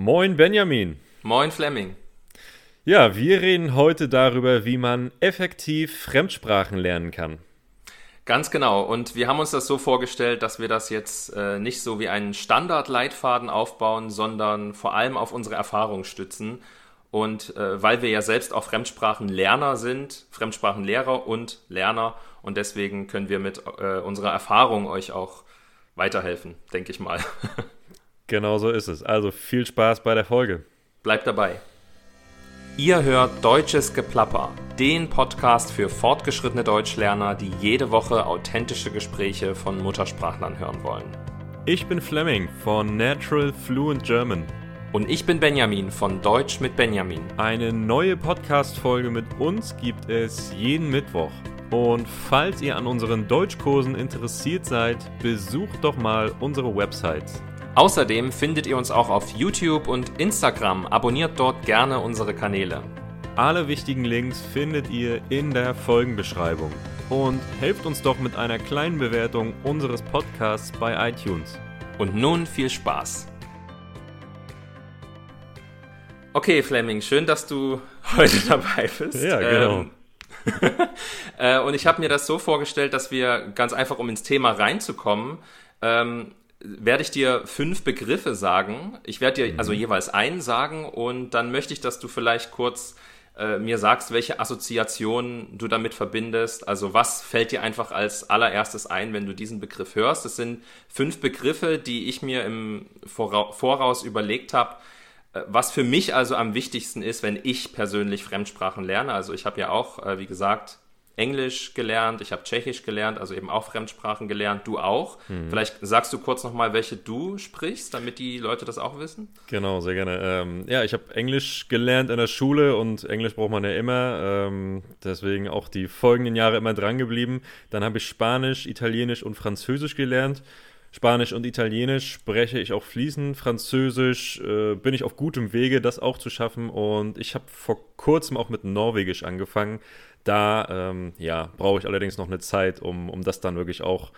Moin Benjamin. Moin Fleming. Ja, wir reden heute darüber, wie man effektiv Fremdsprachen lernen kann. Ganz genau. Und wir haben uns das so vorgestellt, dass wir das jetzt äh, nicht so wie einen Standardleitfaden aufbauen, sondern vor allem auf unsere Erfahrung stützen. Und äh, weil wir ja selbst auch Fremdsprachenlerner sind, Fremdsprachenlehrer und Lerner, und deswegen können wir mit äh, unserer Erfahrung euch auch weiterhelfen, denke ich mal. Genau so ist es. Also viel Spaß bei der Folge. Bleibt dabei. Ihr hört Deutsches Geplapper, den Podcast für fortgeschrittene Deutschlerner, die jede Woche authentische Gespräche von Muttersprachlern hören wollen. Ich bin Fleming von Natural Fluent German. Und ich bin Benjamin von Deutsch mit Benjamin. Eine neue Podcast-Folge mit uns gibt es jeden Mittwoch. Und falls ihr an unseren Deutschkursen interessiert seid, besucht doch mal unsere Website Außerdem findet ihr uns auch auf YouTube und Instagram. Abonniert dort gerne unsere Kanäle. Alle wichtigen Links findet ihr in der Folgenbeschreibung. Und helft uns doch mit einer kleinen Bewertung unseres Podcasts bei iTunes. Und nun viel Spaß. Okay, Fleming, schön, dass du heute dabei bist. Ja, genau. Ähm, äh, und ich habe mir das so vorgestellt, dass wir ganz einfach, um ins Thema reinzukommen, ähm, werde ich dir fünf Begriffe sagen. Ich werde dir mhm. also jeweils einen sagen und dann möchte ich, dass du vielleicht kurz äh, mir sagst, welche Assoziationen du damit verbindest. Also was fällt dir einfach als allererstes ein, wenn du diesen Begriff hörst? Das sind fünf Begriffe, die ich mir im Voraus überlegt habe, äh, was für mich also am wichtigsten ist, wenn ich persönlich Fremdsprachen lerne. Also ich habe ja auch, äh, wie gesagt, Englisch gelernt, ich habe Tschechisch gelernt, also eben auch Fremdsprachen gelernt, du auch. Mhm. Vielleicht sagst du kurz nochmal, welche du sprichst, damit die Leute das auch wissen. Genau, sehr gerne. Ähm, ja, ich habe Englisch gelernt in der Schule und Englisch braucht man ja immer, ähm, deswegen auch die folgenden Jahre immer dran geblieben. Dann habe ich Spanisch, Italienisch und Französisch gelernt. Spanisch und Italienisch spreche ich auch fließend. Französisch äh, bin ich auf gutem Wege, das auch zu schaffen. Und ich habe vor kurzem auch mit Norwegisch angefangen. Da ähm, ja, brauche ich allerdings noch eine Zeit, um, um das dann wirklich auch,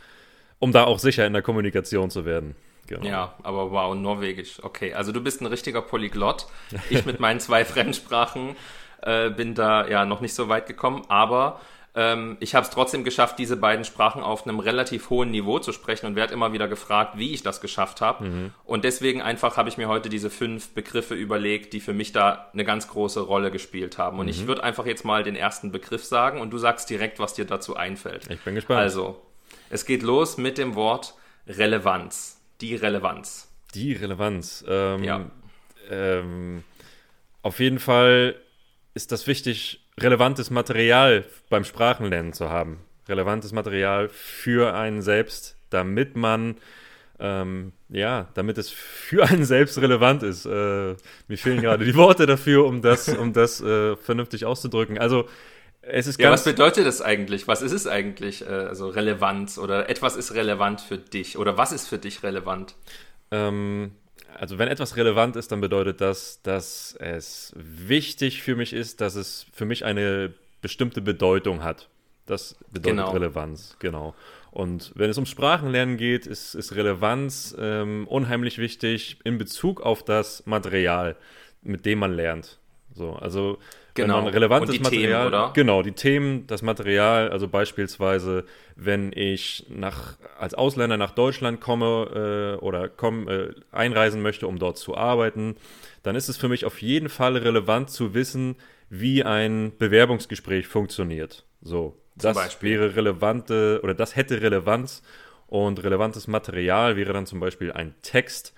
um da auch sicher in der Kommunikation zu werden. Genau. Ja, aber wow, Norwegisch. Okay, also du bist ein richtiger Polyglott. Ich mit meinen zwei Fremdsprachen äh, bin da ja noch nicht so weit gekommen, aber ähm, ich habe es trotzdem geschafft, diese beiden Sprachen auf einem relativ hohen Niveau zu sprechen und werde immer wieder gefragt, wie ich das geschafft habe. Mhm. Und deswegen einfach habe ich mir heute diese fünf Begriffe überlegt, die für mich da eine ganz große Rolle gespielt haben. Und mhm. ich würde einfach jetzt mal den ersten Begriff sagen und du sagst direkt, was dir dazu einfällt. Ich bin gespannt. Also, es geht los mit dem Wort Relevanz. Die Relevanz. Die Relevanz. Ähm, ja. Ähm, auf jeden Fall ist das wichtig, relevantes Material beim Sprachenlernen zu haben. Relevantes Material für einen selbst, damit man, ähm, ja, damit es für einen selbst relevant ist. Äh, mir fehlen gerade die Worte dafür, um das, um das äh, vernünftig auszudrücken. Also, es ist ja, was bedeutet das eigentlich? Was ist es eigentlich? Äh, also Relevanz oder etwas ist relevant für dich oder was ist für dich relevant? Ähm, also wenn etwas relevant ist, dann bedeutet das, dass es wichtig für mich ist, dass es für mich eine bestimmte Bedeutung hat. Das bedeutet genau. Relevanz, genau. Und wenn es um Sprachenlernen geht, ist, ist Relevanz ähm, unheimlich wichtig in Bezug auf das Material, mit dem man lernt. So, also Genau. Wenn man relevantes die Material, Themen, oder? genau, die Themen, das Material, also beispielsweise, wenn ich nach, als Ausländer nach Deutschland komme äh, oder komm, äh, einreisen möchte, um dort zu arbeiten, dann ist es für mich auf jeden Fall relevant zu wissen, wie ein Bewerbungsgespräch funktioniert. So, das wäre relevante oder das hätte Relevanz und relevantes Material wäre dann zum Beispiel ein Text,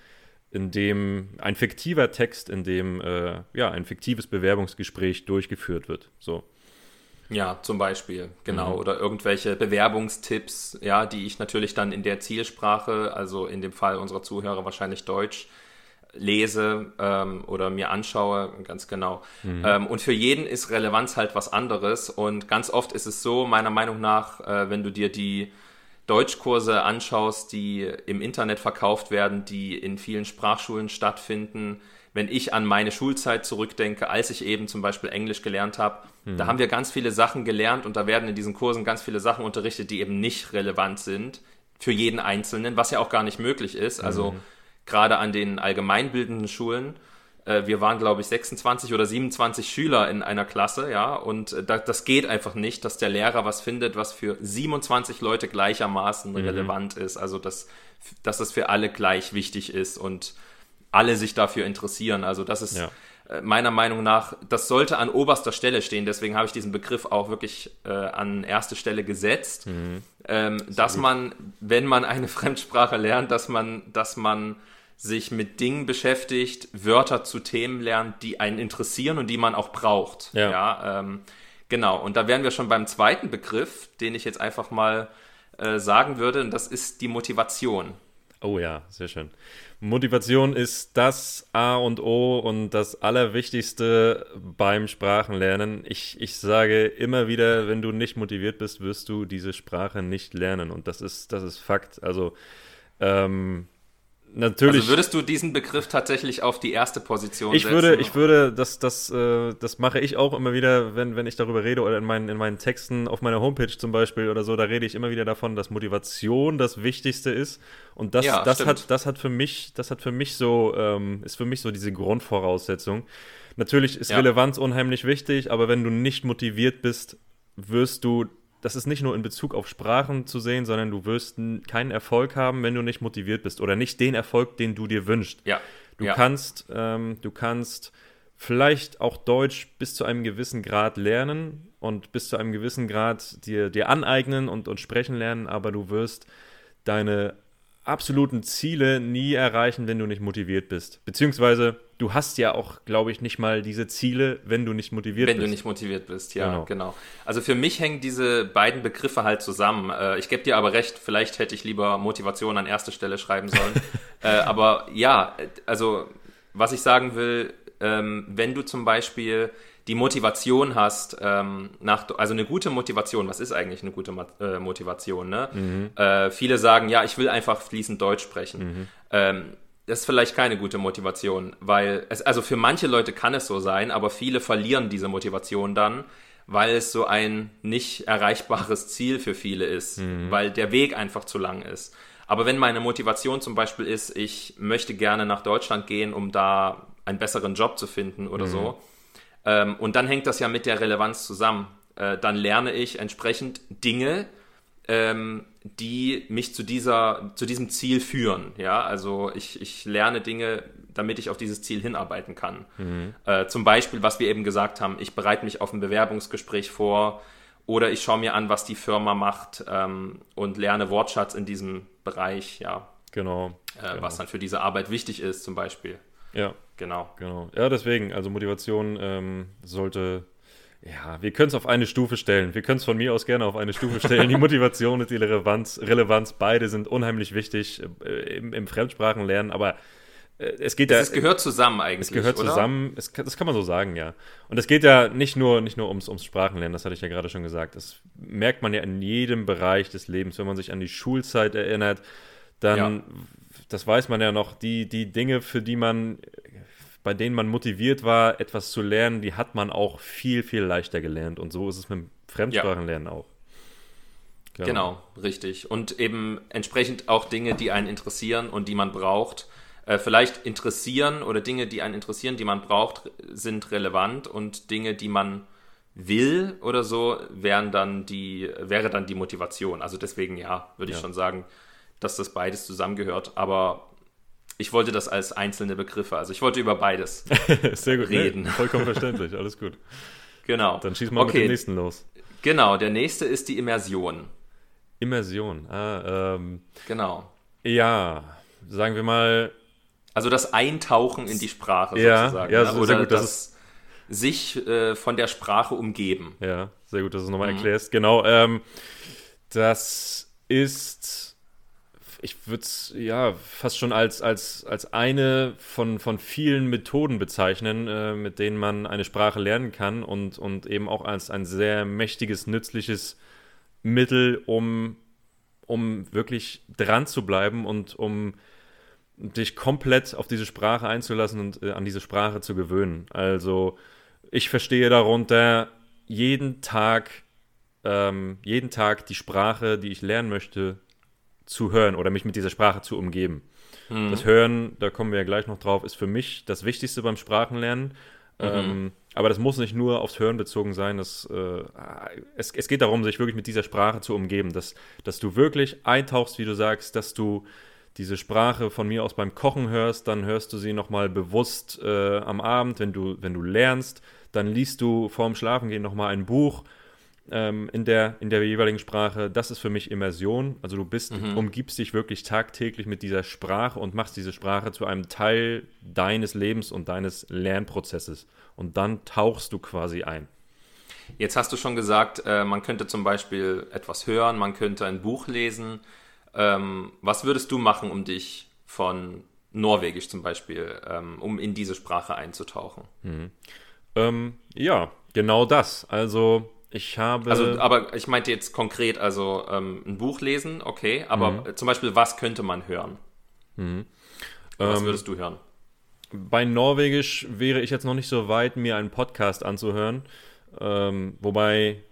in dem ein fiktiver Text, in dem äh, ja ein fiktives Bewerbungsgespräch durchgeführt wird. So. Ja, zum Beispiel, genau. Mhm. Oder irgendwelche Bewerbungstipps, ja, die ich natürlich dann in der Zielsprache, also in dem Fall unserer Zuhörer wahrscheinlich Deutsch, lese ähm, oder mir anschaue, ganz genau. Mhm. Ähm, und für jeden ist Relevanz halt was anderes. Und ganz oft ist es so, meiner Meinung nach, äh, wenn du dir die Deutschkurse anschaust, die im Internet verkauft werden, die in vielen Sprachschulen stattfinden, wenn ich an meine Schulzeit zurückdenke, als ich eben zum Beispiel Englisch gelernt habe, mhm. da haben wir ganz viele Sachen gelernt und da werden in diesen Kursen ganz viele Sachen unterrichtet, die eben nicht relevant sind für jeden Einzelnen, was ja auch gar nicht möglich ist. Also mhm. gerade an den allgemeinbildenden Schulen. Äh, wir waren, glaube ich, 26 oder 27 Schüler in einer Klasse, ja, und äh, das geht einfach nicht, dass der Lehrer was findet, was für 27 Leute gleichermaßen mhm. relevant ist. Also, dass, dass das für alle gleich wichtig ist und alle sich dafür interessieren. Also, das ist. Ja äh, meiner Meinung nach, das sollte an oberster Stelle stehen. Deswegen habe ich diesen Begriff auch wirklich äh, an erste Stelle gesetzt, mhm. ähm, dass gut. man, wenn man eine Fremdsprache lernt, dass man, dass man sich mit Dingen beschäftigt, Wörter zu Themen lernt, die einen interessieren und die man auch braucht. Ja. ja ähm, genau. Und da wären wir schon beim zweiten Begriff, den ich jetzt einfach mal äh, sagen würde, und das ist die Motivation. Oh ja, sehr schön. Motivation ist das A und O und das Allerwichtigste beim Sprachenlernen. Ich, ich sage immer wieder, wenn du nicht motiviert bist, wirst du diese Sprache nicht lernen. Und das ist, das ist Fakt. Also ähm, natürlich. Also würdest du diesen Begriff tatsächlich auf die erste Position ich setzen? Würde, ich würde, das, das, äh, das mache ich auch immer wieder, wenn, wenn ich darüber rede oder in meinen, in meinen Texten auf meiner Homepage zum Beispiel oder so, da rede ich immer wieder davon, dass Motivation das Wichtigste ist. Und das, ja, das hat, das hat für mich, das hat für mich so, ähm, ist für mich so diese Grundvoraussetzung. Natürlich ist ja. Relevanz unheimlich wichtig, aber wenn du nicht motiviert bist, wirst du das ist nicht nur in Bezug auf Sprachen zu sehen, sondern du wirst keinen Erfolg haben, wenn du nicht motiviert bist oder nicht den Erfolg, den du dir wünschst. Ja. Du ja. kannst, ähm, du kannst vielleicht auch Deutsch bis zu einem gewissen Grad lernen und bis zu einem gewissen Grad dir, dir aneignen und, und sprechen lernen, aber du wirst deine absoluten Ziele nie erreichen, wenn du nicht motiviert bist. Beziehungsweise du hast ja auch, glaube ich, nicht mal diese Ziele, wenn du nicht motiviert wenn bist. Wenn du nicht motiviert bist, ja, genau. genau. Also für mich hängen diese beiden Begriffe halt zusammen. Äh, ich gebe dir aber recht, vielleicht hätte ich lieber Motivation an erste Stelle schreiben sollen. äh, aber ja, also was ich sagen will, ähm, wenn du zum Beispiel die Motivation hast, ähm, nach, also eine gute Motivation, was ist eigentlich eine gute äh, Motivation? Ne? Mhm. Äh, viele sagen, ja, ich will einfach fließend Deutsch sprechen. Mhm. Ähm, das ist vielleicht keine gute Motivation, weil es, also für manche Leute kann es so sein, aber viele verlieren diese Motivation dann, weil es so ein nicht erreichbares Ziel für viele ist, mhm. weil der Weg einfach zu lang ist. Aber wenn meine Motivation zum Beispiel ist, ich möchte gerne nach Deutschland gehen, um da einen besseren Job zu finden oder mhm. so, ähm, und dann hängt das ja mit der Relevanz zusammen. Äh, dann lerne ich entsprechend Dinge, ähm, die mich zu dieser, zu diesem Ziel führen. Ja, also ich, ich lerne Dinge, damit ich auf dieses Ziel hinarbeiten kann. Mhm. Äh, zum Beispiel, was wir eben gesagt haben, ich bereite mich auf ein Bewerbungsgespräch vor oder ich schaue mir an, was die Firma macht ähm, und lerne Wortschatz in diesem Bereich, ja. Genau, äh, genau. Was dann für diese Arbeit wichtig ist, zum Beispiel. Ja. Genau. Genau. Ja, deswegen, also Motivation ähm, sollte ja, wir können es auf eine Stufe stellen. Wir können es von mir aus gerne auf eine Stufe stellen. Die Motivation und die Relevanz, Relevanz beide sind unheimlich wichtig äh, im, im Fremdsprachenlernen, aber äh, es geht ja. Es gehört zusammen eigentlich. Es gehört oder? zusammen, es, das kann man so sagen, ja. Und es geht ja nicht nur, nicht nur ums, ums Sprachenlernen, das hatte ich ja gerade schon gesagt. Das merkt man ja in jedem Bereich des Lebens, wenn man sich an die Schulzeit erinnert, dann, ja. das weiß man ja noch, die, die Dinge, für die man bei denen man motiviert war, etwas zu lernen, die hat man auch viel, viel leichter gelernt. Und so ist es mit dem Fremdsprachenlernen ja. auch. Genau. genau, richtig. Und eben entsprechend auch Dinge, die einen interessieren und die man braucht. Äh, vielleicht interessieren oder Dinge, die einen interessieren, die man braucht, sind relevant und Dinge, die man will oder so, wären dann die, wäre dann die Motivation. Also deswegen ja, würde ich ja. schon sagen, dass das beides zusammengehört. Aber ich wollte das als einzelne Begriffe, also ich wollte über beides Sehr gut, reden. Nee, vollkommen verständlich, alles gut. Genau. Dann schieß mal okay. mit dem nächsten los. Genau, der nächste ist die Immersion. Immersion, ah, ähm, Genau. Ja, sagen wir mal. Also das Eintauchen in die Sprache ja, sozusagen. Ja, ne? Oder sehr gut, das, das sich äh, von der Sprache umgeben. Ja, sehr gut, dass du es nochmal mhm. erklärst. Genau, ähm, das ist ich würde es ja fast schon als, als, als eine von, von vielen Methoden bezeichnen, äh, mit denen man eine Sprache lernen kann und, und eben auch als ein sehr mächtiges, nützliches Mittel, um, um wirklich dran zu bleiben und um dich komplett auf diese Sprache einzulassen und äh, an diese Sprache zu gewöhnen. Also ich verstehe darunter jeden Tag, ähm, jeden Tag die Sprache, die ich lernen möchte, zu hören oder mich mit dieser Sprache zu umgeben. Mhm. Das Hören, da kommen wir ja gleich noch drauf, ist für mich das Wichtigste beim Sprachenlernen. Mhm. Ähm, aber das muss nicht nur aufs Hören bezogen sein. Das, äh, es, es geht darum, sich wirklich mit dieser Sprache zu umgeben, dass, dass du wirklich eintauchst, wie du sagst, dass du diese Sprache von mir aus beim Kochen hörst, dann hörst du sie nochmal bewusst äh, am Abend, wenn du, wenn du lernst, dann liest du vorm Schlafengehen nochmal ein Buch ähm, in, der, in der jeweiligen Sprache. Das ist für mich Immersion. Also du bist, mhm. umgibst dich wirklich tagtäglich mit dieser Sprache und machst diese Sprache zu einem Teil deines Lebens und deines Lernprozesses. Und dann tauchst du quasi ein. Jetzt hast du schon gesagt, äh, man könnte zum Beispiel etwas hören, man könnte ein Buch lesen. Ähm, was würdest du machen, um dich von Norwegisch zum Beispiel, ähm, um in diese Sprache einzutauchen? Mhm. Ähm, ja, genau das. Also ich habe. Also, aber ich meinte jetzt konkret, also ähm, ein Buch lesen, okay, aber mhm. zum Beispiel, was könnte man hören? Mhm. Was ähm, würdest du hören? Bei Norwegisch wäre ich jetzt noch nicht so weit, mir einen Podcast anzuhören. Ähm, wobei,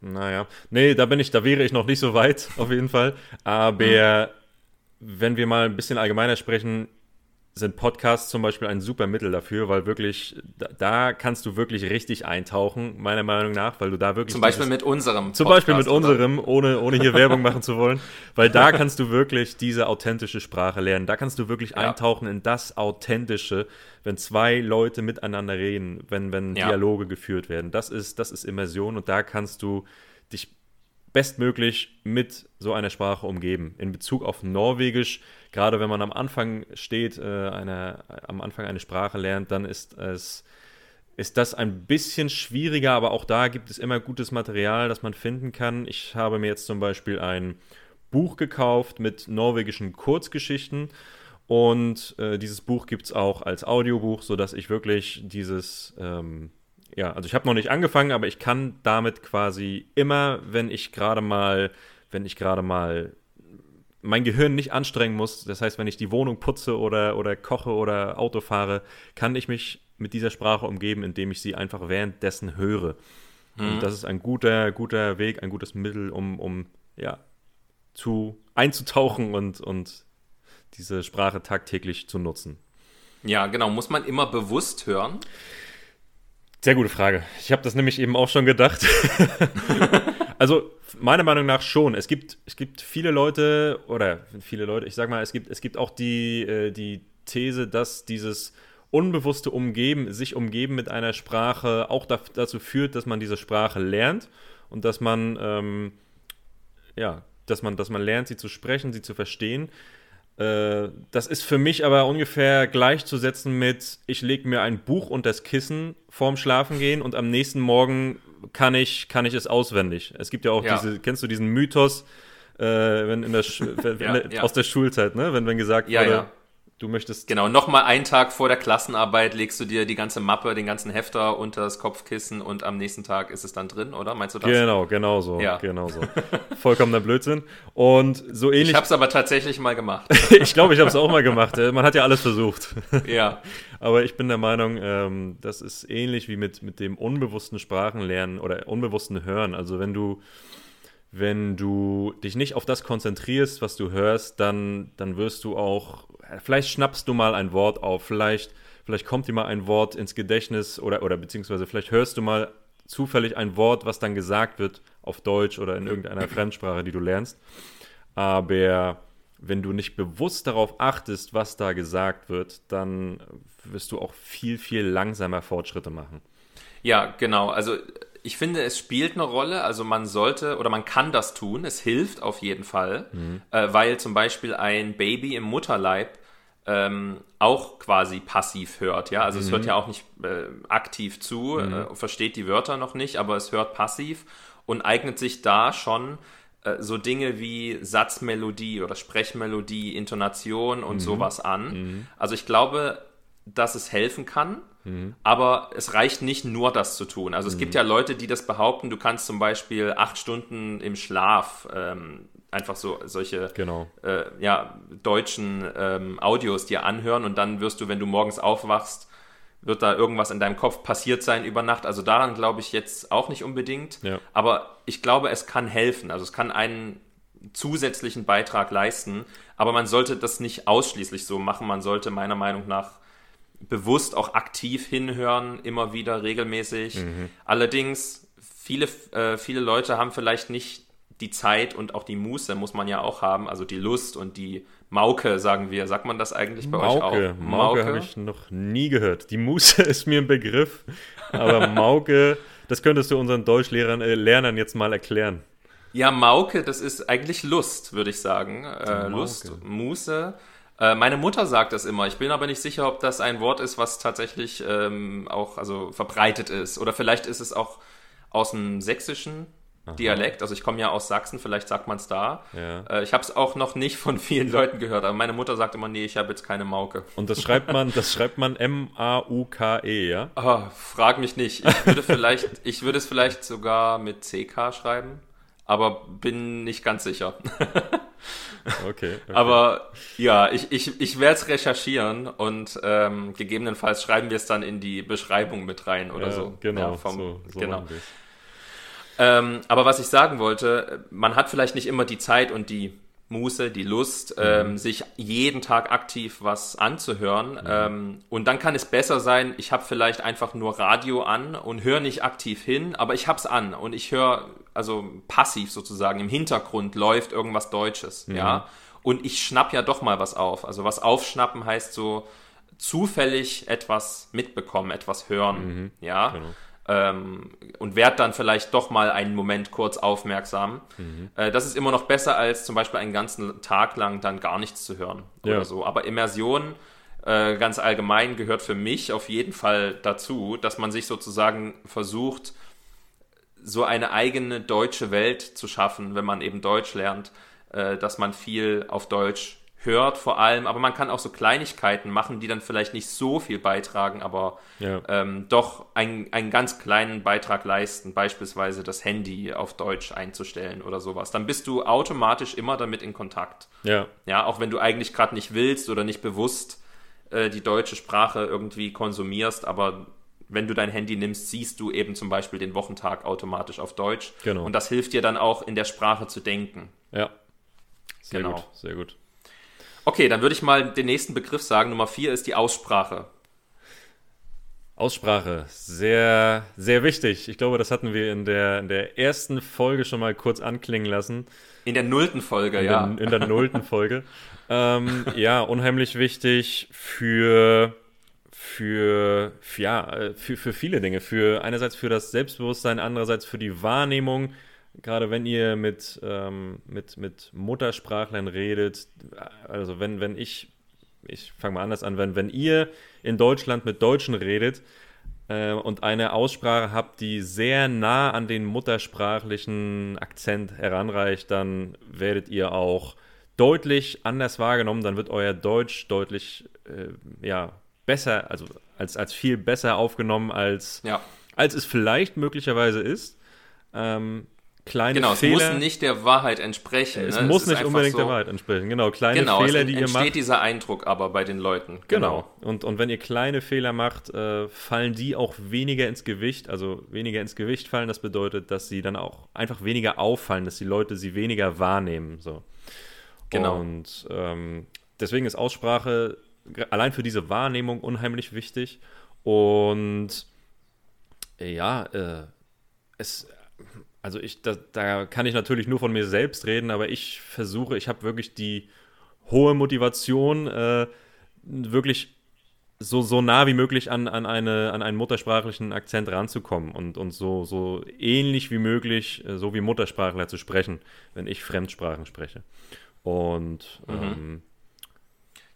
naja, nee, da bin ich, da wäre ich noch nicht so weit, auf jeden Fall. Aber mhm. wenn wir mal ein bisschen allgemeiner sprechen, sind Podcasts zum Beispiel ein super Mittel dafür, weil wirklich, da, da, kannst du wirklich richtig eintauchen, meiner Meinung nach, weil du da wirklich. Zum Beispiel dieses, mit unserem. Zum Podcast, Beispiel mit unserem, ohne, ohne hier Werbung machen zu wollen, weil da kannst du wirklich diese authentische Sprache lernen. Da kannst du wirklich ja. eintauchen in das Authentische, wenn zwei Leute miteinander reden, wenn, wenn ja. Dialoge geführt werden. Das ist, das ist Immersion und da kannst du dich bestmöglich mit so einer Sprache umgeben. In Bezug auf Norwegisch, gerade wenn man am Anfang steht, äh, eine, am Anfang eine Sprache lernt, dann ist es ist das ein bisschen schwieriger, aber auch da gibt es immer gutes Material, das man finden kann. Ich habe mir jetzt zum Beispiel ein Buch gekauft mit norwegischen Kurzgeschichten und äh, dieses Buch gibt es auch als Audiobuch, sodass ich wirklich dieses ähm, ja, also ich habe noch nicht angefangen, aber ich kann damit quasi immer, wenn ich gerade mal, wenn ich gerade mal mein Gehirn nicht anstrengen muss, das heißt, wenn ich die Wohnung putze oder, oder koche oder Auto fahre, kann ich mich mit dieser Sprache umgeben, indem ich sie einfach währenddessen höre. Mhm. Und das ist ein guter, guter Weg, ein gutes Mittel, um, um ja, zu einzutauchen und, und diese Sprache tagtäglich zu nutzen. Ja, genau. Muss man immer bewusst hören? Sehr gute Frage. Ich habe das nämlich eben auch schon gedacht. also meiner Meinung nach schon. Es gibt, es gibt viele Leute, oder viele Leute, ich sag mal, es gibt, es gibt auch die, äh, die These, dass dieses unbewusste Umgeben, sich umgeben mit einer Sprache auch da, dazu führt, dass man diese Sprache lernt und dass man, ähm, ja, dass man, dass man lernt, sie zu sprechen, sie zu verstehen. Äh, das ist für mich aber ungefähr gleichzusetzen mit, ich lege mir ein Buch unter das Kissen vorm Schlafengehen und am nächsten Morgen kann ich, kann ich es auswendig. Es gibt ja auch ja. diese, kennst du diesen Mythos, äh, wenn in der, wenn, ja, ja. aus der Schulzeit, ne? wenn, wenn gesagt wurde, Du möchtest. Genau, nochmal einen Tag vor der Klassenarbeit legst du dir die ganze Mappe, den ganzen Hefter unter das Kopfkissen und am nächsten Tag ist es dann drin, oder? Meinst du das? Genau, genau so. Ja. Genau so. Vollkommener Blödsinn. Und so ähnlich. Ich habe es aber tatsächlich mal gemacht. ich glaube, ich habe es auch mal gemacht. Man hat ja alles versucht. ja. Aber ich bin der Meinung, ähm, das ist ähnlich wie mit, mit dem unbewussten Sprachenlernen oder unbewussten Hören. Also wenn du wenn du dich nicht auf das konzentrierst, was du hörst, dann, dann wirst du auch, vielleicht schnappst du mal ein Wort auf, vielleicht, vielleicht kommt dir mal ein Wort ins Gedächtnis oder, oder beziehungsweise vielleicht hörst du mal zufällig ein Wort, was dann gesagt wird auf Deutsch oder in irgendeiner Fremdsprache, die du lernst. Aber wenn du nicht bewusst darauf achtest, was da gesagt wird, dann wirst du auch viel, viel langsamer Fortschritte machen. Ja, genau. Also ich finde, es spielt eine Rolle. Also man sollte oder man kann das tun. Es hilft auf jeden Fall, mhm. äh, weil zum Beispiel ein Baby im Mutterleib ähm, auch quasi passiv hört. Ja, also mhm. es hört mhm. ja auch nicht äh, aktiv zu, mhm. äh, versteht die Wörter noch nicht, aber es hört passiv und eignet sich da schon äh, so Dinge wie Satzmelodie oder Sprechmelodie, Intonation und mhm. sowas an. Mhm. Also ich glaube, dass es helfen kann. Mhm. Aber es reicht nicht nur das zu tun. Also es mhm. gibt ja Leute, die das behaupten, du kannst zum Beispiel acht Stunden im Schlaf ähm, einfach so solche genau. äh, ja, deutschen ähm, Audios dir anhören und dann wirst du, wenn du morgens aufwachst, wird da irgendwas in deinem Kopf passiert sein über Nacht. Also daran glaube ich jetzt auch nicht unbedingt. Ja. Aber ich glaube, es kann helfen. Also es kann einen zusätzlichen Beitrag leisten. Aber man sollte das nicht ausschließlich so machen. Man sollte meiner Meinung nach bewusst auch aktiv hinhören, immer wieder regelmäßig. Mhm. Allerdings, viele, äh, viele Leute haben vielleicht nicht die Zeit und auch die Muße, muss man ja auch haben, also die Lust und die Mauke, sagen wir. Sagt man das eigentlich bei Mauke. euch auch? Mauke, Mauke habe ich noch nie gehört. Die Muße ist mir ein Begriff, aber Mauke, das könntest du unseren Deutschlehrern äh, Lernern jetzt mal erklären. Ja, Mauke, das ist eigentlich Lust, würde ich sagen. Äh, Lust, Muße. Äh, meine Mutter sagt das immer. Ich bin aber nicht sicher, ob das ein Wort ist, was tatsächlich ähm, auch also verbreitet ist. Oder vielleicht ist es auch aus dem Sächsischen Aha. Dialekt. Also ich komme ja aus Sachsen, vielleicht sagt man es da. Ja. Äh, ich habe es auch noch nicht von vielen Leuten gehört, aber meine Mutter sagt immer, nee, ich habe jetzt keine Mauke. Und das schreibt man, das schreibt man M-A-U-K-E, ja? Oh, frag mich nicht. Ich würde vielleicht, ich würde es vielleicht sogar mit CK schreiben, aber bin nicht ganz sicher. Okay, okay. Aber ja, ich, ich, ich werde es recherchieren und ähm, gegebenenfalls schreiben wir es dann in die Beschreibung mit rein oder ja, so. Genau, ja, vom, so, so genau. Ähm, aber was ich sagen wollte, man hat vielleicht nicht immer die Zeit und die Muße, die Lust, mhm. ähm, sich jeden Tag aktiv was anzuhören. Mhm. Ähm, und dann kann es besser sein, ich habe vielleicht einfach nur Radio an und höre nicht aktiv hin, aber ich habe es an und ich höre, also passiv sozusagen, im Hintergrund läuft irgendwas Deutsches, mhm. ja. Und ich schnapp ja doch mal was auf. Also was aufschnappen heißt so zufällig etwas mitbekommen, etwas hören, mhm. ja. Genau ähm, und werd dann vielleicht doch mal einen Moment kurz aufmerksam. Mhm. Äh, das ist immer noch besser, als zum Beispiel einen ganzen Tag lang dann gar nichts zu hören ja. oder so. Aber Immersion äh, ganz allgemein gehört für mich auf jeden Fall dazu, dass man sich sozusagen versucht, so eine eigene deutsche Welt zu schaffen, wenn man eben Deutsch lernt, äh, dass man viel auf Deutsch hört vor allem, aber man kann auch so Kleinigkeiten machen, die dann vielleicht nicht so viel beitragen, aber ja. ähm, doch einen, einen ganz kleinen Beitrag leisten, beispielsweise das Handy auf Deutsch einzustellen oder sowas. Dann bist du automatisch immer damit in Kontakt. Ja. Ja, auch wenn du eigentlich gerade nicht willst oder nicht bewusst äh, die deutsche Sprache irgendwie konsumierst, aber wenn du dein Handy nimmst, siehst du eben zum Beispiel den Wochentag automatisch auf Deutsch. Genau. Und das hilft dir dann auch in der Sprache zu denken. Ja. Sehr genau. gut, sehr gut. Okay, dann würde ich mal den nächsten Begriff sagen. Nummer vier ist die Aussprache. Aussprache, sehr, sehr wichtig. Ich glaube, das hatten wir in der, in der ersten Folge schon mal kurz anklingen lassen. In der nullten Folge, in ja. Den, in der nullten Folge. ähm, ja, unheimlich wichtig für, für, ja, für, für viele Dinge. Für einerseits für das Selbstbewusstsein, andererseits für die Wahrnehmung gerade wenn ihr mit, ähm, mit, mit Muttersprachlern redet, also wenn, wenn ich, ich fange mal anders an, wenn, wenn ihr in Deutschland mit Deutschen redet äh, und eine Aussprache habt, die sehr nah an den muttersprachlichen Akzent heranreicht, dann werdet ihr auch deutlich anders wahrgenommen, dann wird euer Deutsch deutlich äh, ja, besser, also als, als viel besser aufgenommen, als, ja. als es vielleicht möglicherweise ist. Ähm, kleine genau, Fehler. Genau, es muss nicht der Wahrheit entsprechen. Es ne? muss es nicht unbedingt so, der Wahrheit entsprechen. Genau, kleine genau, Fehler, es die ihr macht. entsteht dieser Eindruck aber bei den Leuten. Genau. genau. Und, und wenn ihr kleine Fehler macht, äh, fallen die auch weniger ins Gewicht. Also weniger ins Gewicht fallen, das bedeutet, dass sie dann auch einfach weniger auffallen, dass die Leute sie weniger wahrnehmen. So. Genau. Und ähm, deswegen ist Aussprache allein für diese Wahrnehmung unheimlich wichtig. Und ja, äh, es also ich, da, da kann ich natürlich nur von mir selbst reden, aber ich versuche, ich habe wirklich die hohe Motivation, äh, wirklich so, so nah wie möglich an, an, eine, an einen muttersprachlichen Akzent ranzukommen und, und so, so ähnlich wie möglich, äh, so wie Muttersprachler zu sprechen, wenn ich Fremdsprachen spreche. Und mhm. ähm,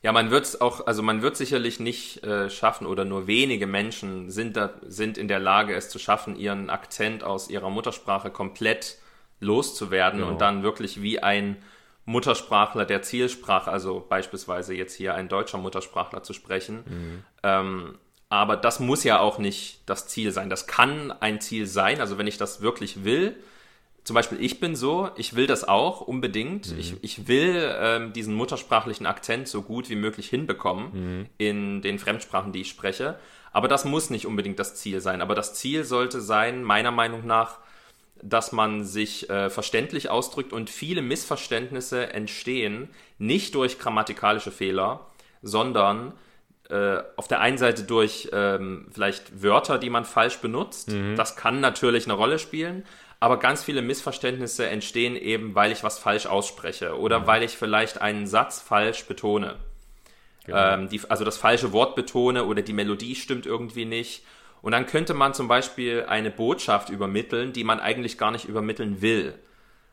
ja, man wird es auch, also man wird sicherlich nicht äh, schaffen oder nur wenige Menschen sind, da, sind in der Lage, es zu schaffen, ihren Akzent aus ihrer Muttersprache komplett loszuwerden genau. und dann wirklich wie ein Muttersprachler der Zielsprache, also beispielsweise jetzt hier ein deutscher Muttersprachler zu sprechen. Mhm. Ähm, aber das muss ja auch nicht das Ziel sein. Das kann ein Ziel sein. Also wenn ich das wirklich will, zum Beispiel ich bin so, ich will das auch unbedingt. Mhm. Ich, ich will ähm, diesen muttersprachlichen Akzent so gut wie möglich hinbekommen mhm. in den Fremdsprachen, die ich spreche. Aber das muss nicht unbedingt das Ziel sein. Aber das Ziel sollte sein, meiner Meinung nach, dass man sich äh, verständlich ausdrückt und viele Missverständnisse entstehen nicht durch grammatikalische Fehler, sondern äh, auf der einen Seite durch ähm, vielleicht Wörter, die man falsch benutzt. Mhm. Das kann natürlich eine Rolle spielen. Aber ganz viele Missverständnisse entstehen eben, weil ich was falsch ausspreche oder mhm. weil ich vielleicht einen Satz falsch betone. Genau. Ähm, die, also das falsche Wort betone oder die Melodie stimmt irgendwie nicht. Und dann könnte man zum Beispiel eine Botschaft übermitteln, die man eigentlich gar nicht übermitteln will.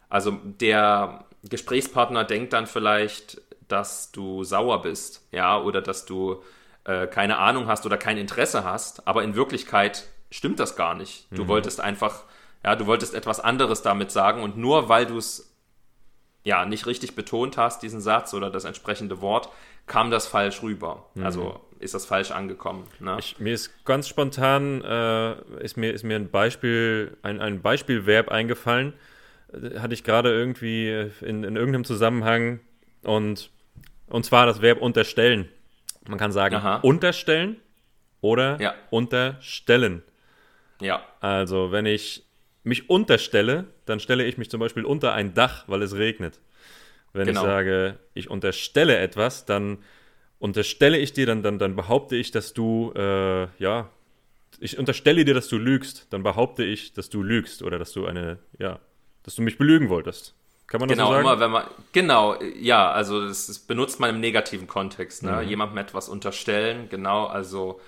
Also der Gesprächspartner denkt dann vielleicht, dass du sauer bist, ja, oder dass du äh, keine Ahnung hast oder kein Interesse hast, aber in Wirklichkeit stimmt das gar nicht. Du mhm. wolltest einfach, ja, du wolltest etwas anderes damit sagen und nur weil du es ja nicht richtig betont hast, diesen Satz oder das entsprechende Wort, kam das falsch rüber. Mhm. Also ist das falsch angekommen. Ne? Ich, mir ist ganz spontan äh, ist mir ist mir ein Beispiel ein, ein Beispielverb eingefallen, äh, hatte ich gerade irgendwie in, in irgendeinem Zusammenhang und und zwar das Verb unterstellen. Man kann sagen Aha. unterstellen oder ja. unterstellen. Ja. Also, wenn ich mich unterstelle, dann stelle ich mich zum Beispiel unter ein Dach, weil es regnet. Wenn genau. ich sage, ich unterstelle etwas, dann unterstelle ich dir, dann, dann, dann behaupte ich, dass du, äh, ja, ich unterstelle dir, dass du lügst. Dann behaupte ich, dass du lügst oder dass du eine, ja, dass du mich belügen wolltest. Kann man das genau, so sagen? Immer, wenn man, genau, ja, also das, das benutzt man im negativen Kontext. Ne? Mhm. Jemandem etwas unterstellen, genau, also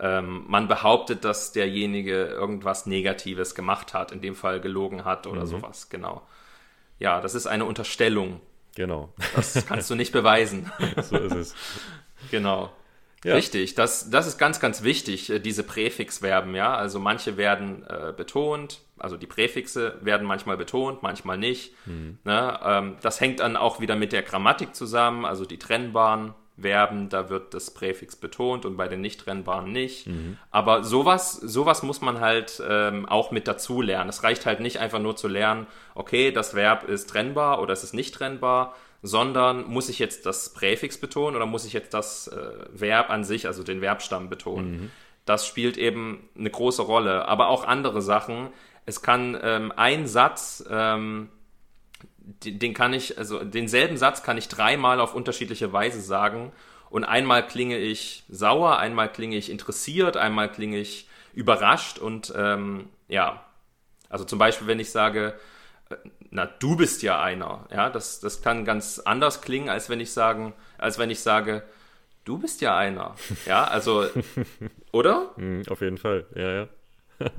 ähm, man behauptet, dass derjenige irgendwas Negatives gemacht hat, in dem Fall gelogen hat oder mhm. sowas, genau. Ja, das ist eine Unterstellung. Genau. Das kannst du nicht beweisen. so ist es. Genau. Ja. Richtig, das, das ist ganz, ganz wichtig, äh, diese Präfixverben, ja. Also manche werden äh, betont, also die Präfixe werden manchmal betont, manchmal nicht. Mhm. Ne? Ähm, das hängt dann auch wieder mit der Grammatik zusammen, also die trennbaren Verben, da wird das Präfix betont und bei den nicht trennbaren nicht. Mhm. Aber sowas, sowas muss man halt ähm, auch mit dazu lernen. Es reicht halt nicht einfach nur zu lernen, okay, das Verb ist trennbar oder es ist nicht trennbar, sondern muss ich jetzt das Präfix betonen oder muss ich jetzt das äh, Verb an sich, also den Verbstamm betonen? Mhm. Das spielt eben eine große Rolle. Aber auch andere Sachen. Es kann ähm, ein Satz, ähm, den, den kann ich, also denselben Satz kann ich dreimal auf unterschiedliche Weise sagen. Und einmal klinge ich sauer, einmal klinge ich interessiert, einmal klinge ich überrascht und ähm, ja, also zum Beispiel, wenn ich sage, na, du bist ja einer. Ja, das, das kann ganz anders klingen, als wenn ich sagen, als wenn ich sage, du bist ja einer. Ja, also, oder? Mhm, auf jeden Fall, ja, ja.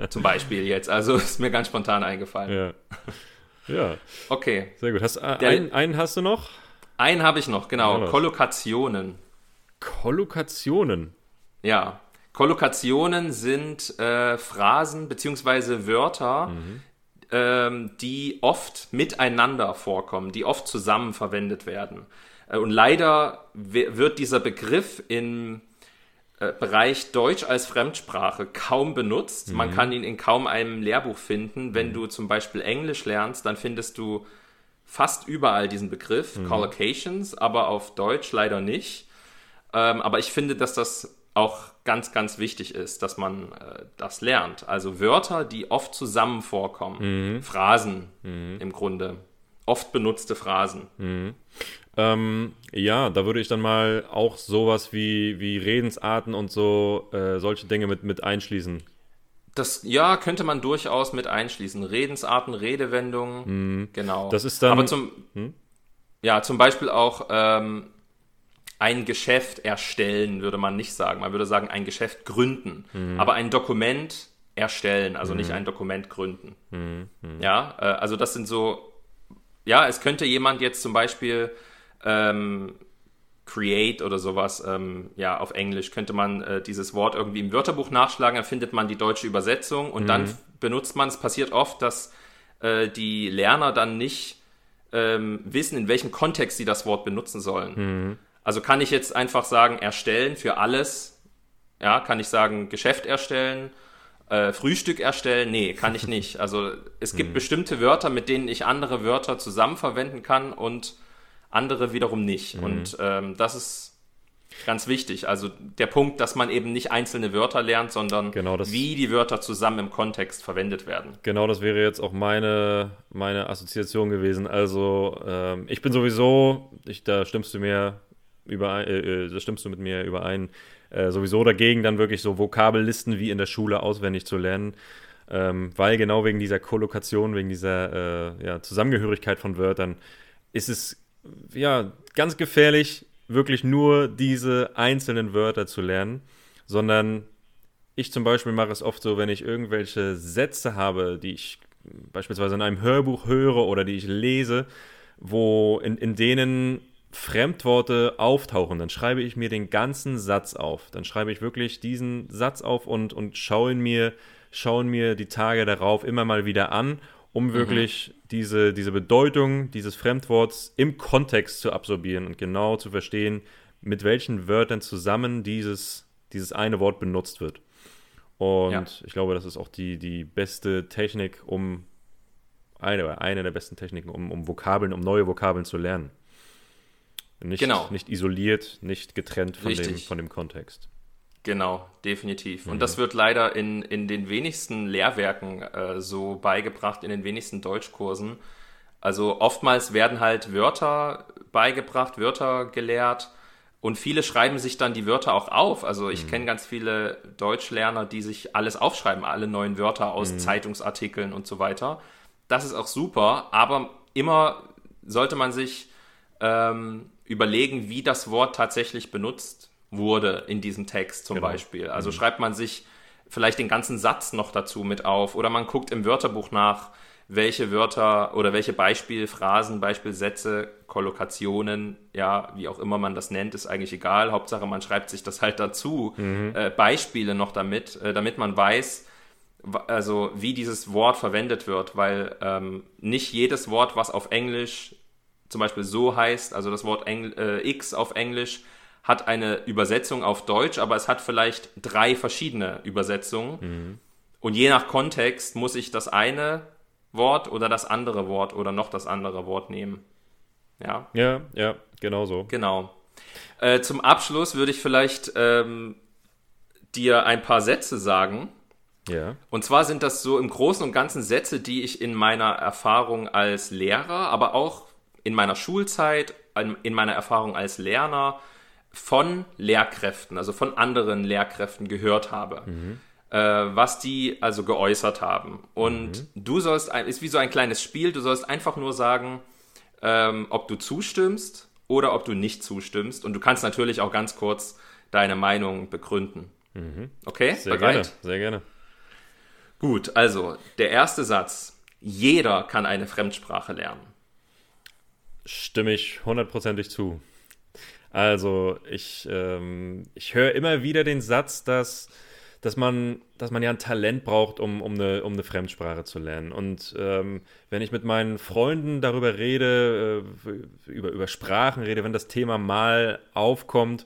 Zum Beispiel jetzt. Also ist mir ganz spontan eingefallen. Ja. Ja. Okay. Sehr gut. Hast, äh, Der, einen, einen hast du noch? Einen habe ich noch, genau. Kollokationen. Kollokationen. Ja. Kollokationen sind äh, Phrasen bzw. Wörter, mhm ähm, die oft miteinander vorkommen, die oft zusammen verwendet werden. Äh, und leider wird dieser Begriff äh, Bereich Deutsch als Fremdsprache kaum benutzt. Mhm. Man kann ihn in kaum einem Lehrbuch finden. Wenn mhm. du zum Beispiel Englisch lernst, dann findest du fast überall diesen Begriff, mhm. Collocations, aber auf Deutsch leider nicht. Ähm, aber ich finde, dass das auch ganz, ganz wichtig ist, dass man äh, das lernt. Also Wörter, die oft zusammen vorkommen, mhm. Phrasen mhm. im Grunde, oft benutzte Phrasen. Mhm. Ähm, ja, da würde ich dann mal auch sowas wie, wie Redensarten und so, äh, solche Dinge mit, mit einschließen. Das, ja, könnte man durchaus mit einschließen. Redensarten, Redewendungen, mhm. genau. Das ist dann. Aber zum, hm? ja, zum Beispiel auch ähm, ein Geschäft erstellen, würde man nicht sagen. Man würde sagen, ein Geschäft gründen. Mhm. Aber ein Dokument erstellen, also mhm. nicht ein Dokument gründen. Mhm. Ja, äh, also das sind so, ja, es könnte jemand jetzt zum Beispiel ähm, create oder sowas, ähm, ja, auf Englisch könnte man äh, dieses Wort irgendwie im Wörterbuch nachschlagen, dann findet man die deutsche Übersetzung und dann mhm. benutzt man, es passiert oft, dass äh, die Lerner dann nicht ähm, wissen, in welchem Kontext sie das Wort benutzen sollen. Mhm. Also kann ich jetzt einfach sagen, erstellen für alles. Ja, kann ich sagen, Geschäft erstellen, äh, Frühstück erstellen? Nee, kann ich nicht. Also es gibt mhm. bestimmte Wörter, mit denen ich andere Wörter zusammen verwenden kann und andere wiederum nicht. Mhm. Und ähm, das ist Ganz wichtig. Also der Punkt, dass man eben nicht einzelne Wörter lernt, sondern genau wie die Wörter zusammen im Kontext verwendet werden. Genau, das wäre jetzt auch meine, meine Assoziation gewesen. Also ähm, ich bin sowieso, ich, da stimmst du mir überein, äh, äh, da stimmst du mit mir überein, äh, sowieso dagegen, dann wirklich so Vokabellisten wie in der Schule auswendig zu lernen. Ähm, weil genau wegen dieser Kollokation, wegen dieser äh, ja, Zusammengehörigkeit von Wörtern ist es ja ganz gefährlich, wirklich nur diese einzelnen Wörter zu lernen, sondern ich zum Beispiel mache es oft so, wenn ich irgendwelche Sätze habe, die ich beispielsweise in einem Hörbuch höre oder die ich lese, wo in, in denen Fremdworte auftauchen, dann schreibe ich mir den ganzen Satz auf. Dann schreibe ich wirklich diesen Satz auf und, und schaue mir, schaue mir die Tage darauf immer mal wieder an um mhm. wirklich diese, diese Bedeutung dieses Fremdworts im Kontext zu absorbieren und genau zu verstehen, mit welchen Wörtern zusammen dieses, dieses eine Wort benutzt wird. Und ja. ich glaube, das ist auch die, die beste Technik, um eine, eine der besten Techniken, um, um Vokabeln, um neue Vokabeln zu lernen. Nicht, genau. nicht isoliert, nicht getrennt von dem, von dem Kontext. Genau, definitiv. Mhm. Und das wird leider in, in den wenigsten Lehrwerken äh, so beigebracht, in den wenigsten Deutschkursen. Also oftmals werden halt Wörter beigebracht, Wörter gelehrt und viele schreiben sich dann die Wörter auch auf. Also ich mhm. kenne ganz viele Deutschlerner, die sich alles aufschreiben, alle neuen Wörter aus mhm. Zeitungsartikeln und so weiter. Das ist auch super, aber immer sollte man sich ähm, überlegen, wie das Wort tatsächlich benutzt wurde in diesem Text zum genau. Beispiel. Also mhm. schreibt man sich vielleicht den ganzen Satz noch dazu mit auf oder man guckt im Wörterbuch nach, welche Wörter oder welche Beispielphrasen, Beispielsätze, Kollokationen, ja, wie auch immer man das nennt, ist eigentlich egal. Hauptsache, man schreibt sich das halt dazu, mhm. äh, Beispiele noch damit, äh, damit man weiß, also wie dieses Wort verwendet wird, weil ähm, nicht jedes Wort, was auf Englisch zum Beispiel so heißt, also das Wort Engl äh, X auf Englisch, hat eine Übersetzung auf Deutsch, aber es hat vielleicht drei verschiedene Übersetzungen. Mhm. Und je nach Kontext muss ich das eine Wort oder das andere Wort oder noch das andere Wort nehmen. Ja, ja, ja genau so. Genau. Äh, zum Abschluss würde ich vielleicht ähm, dir ein paar Sätze sagen. Ja. Und zwar sind das so im Großen und Ganzen Sätze, die ich in meiner Erfahrung als Lehrer, aber auch in meiner Schulzeit, in meiner Erfahrung als Lerner von Lehrkräften, also von anderen Lehrkräften gehört habe. Mhm. Äh, was die also geäußert haben. Und mhm. du sollst, ein, ist wie so ein kleines Spiel, du sollst einfach nur sagen, ähm, ob du zustimmst oder ob du nicht zustimmst. Und du kannst natürlich auch ganz kurz deine Meinung begründen. Mhm. Okay? Sehr Bereit? gerne, sehr gerne. Gut, also der erste Satz. Jeder kann eine Fremdsprache lernen. Stimme ich hundertprozentig zu. Also ich, ähm, ich höre immer wieder den Satz, dass, dass, man, dass man ja ein Talent braucht, um, um, eine, um eine Fremdsprache zu lernen. Und ähm, wenn ich mit meinen Freunden darüber rede, äh, über, über Sprachen rede, wenn das Thema mal aufkommt,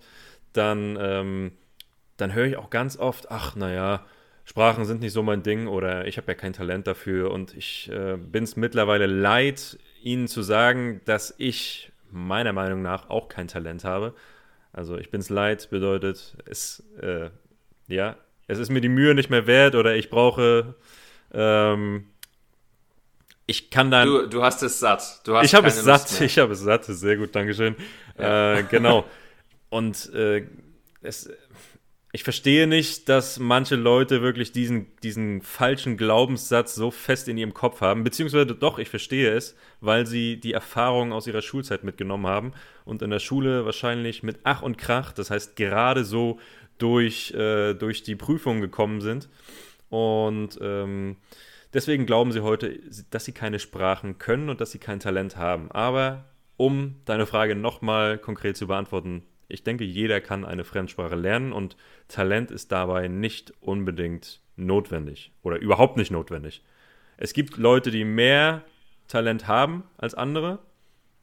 dann, ähm, dann höre ich auch ganz oft, ach naja, Sprachen sind nicht so mein Ding oder ich habe ja kein Talent dafür und ich äh, bin es mittlerweile leid, ihnen zu sagen, dass ich meiner Meinung nach auch kein Talent habe. Also ich bin es leid, bedeutet, es, äh, ja, es ist mir die Mühe nicht mehr wert oder ich brauche, ähm, ich kann dann. Du, du hast es satt. Du hast ich habe es satt. Ich habe es satt. Sehr gut, Dankeschön. Ja. Äh, genau. Und äh, es, ich verstehe nicht, dass manche Leute wirklich diesen, diesen falschen Glaubenssatz so fest in ihrem Kopf haben. Beziehungsweise doch, ich verstehe es, weil sie die Erfahrungen aus ihrer Schulzeit mitgenommen haben und in der Schule wahrscheinlich mit Ach und Krach, das heißt gerade so durch, äh, durch die Prüfungen gekommen sind. Und ähm, deswegen glauben sie heute, dass sie keine Sprachen können und dass sie kein Talent haben. Aber um deine Frage nochmal konkret zu beantworten, ich denke, jeder kann eine Fremdsprache lernen und Talent ist dabei nicht unbedingt notwendig oder überhaupt nicht notwendig. Es gibt Leute, die mehr Talent haben als andere.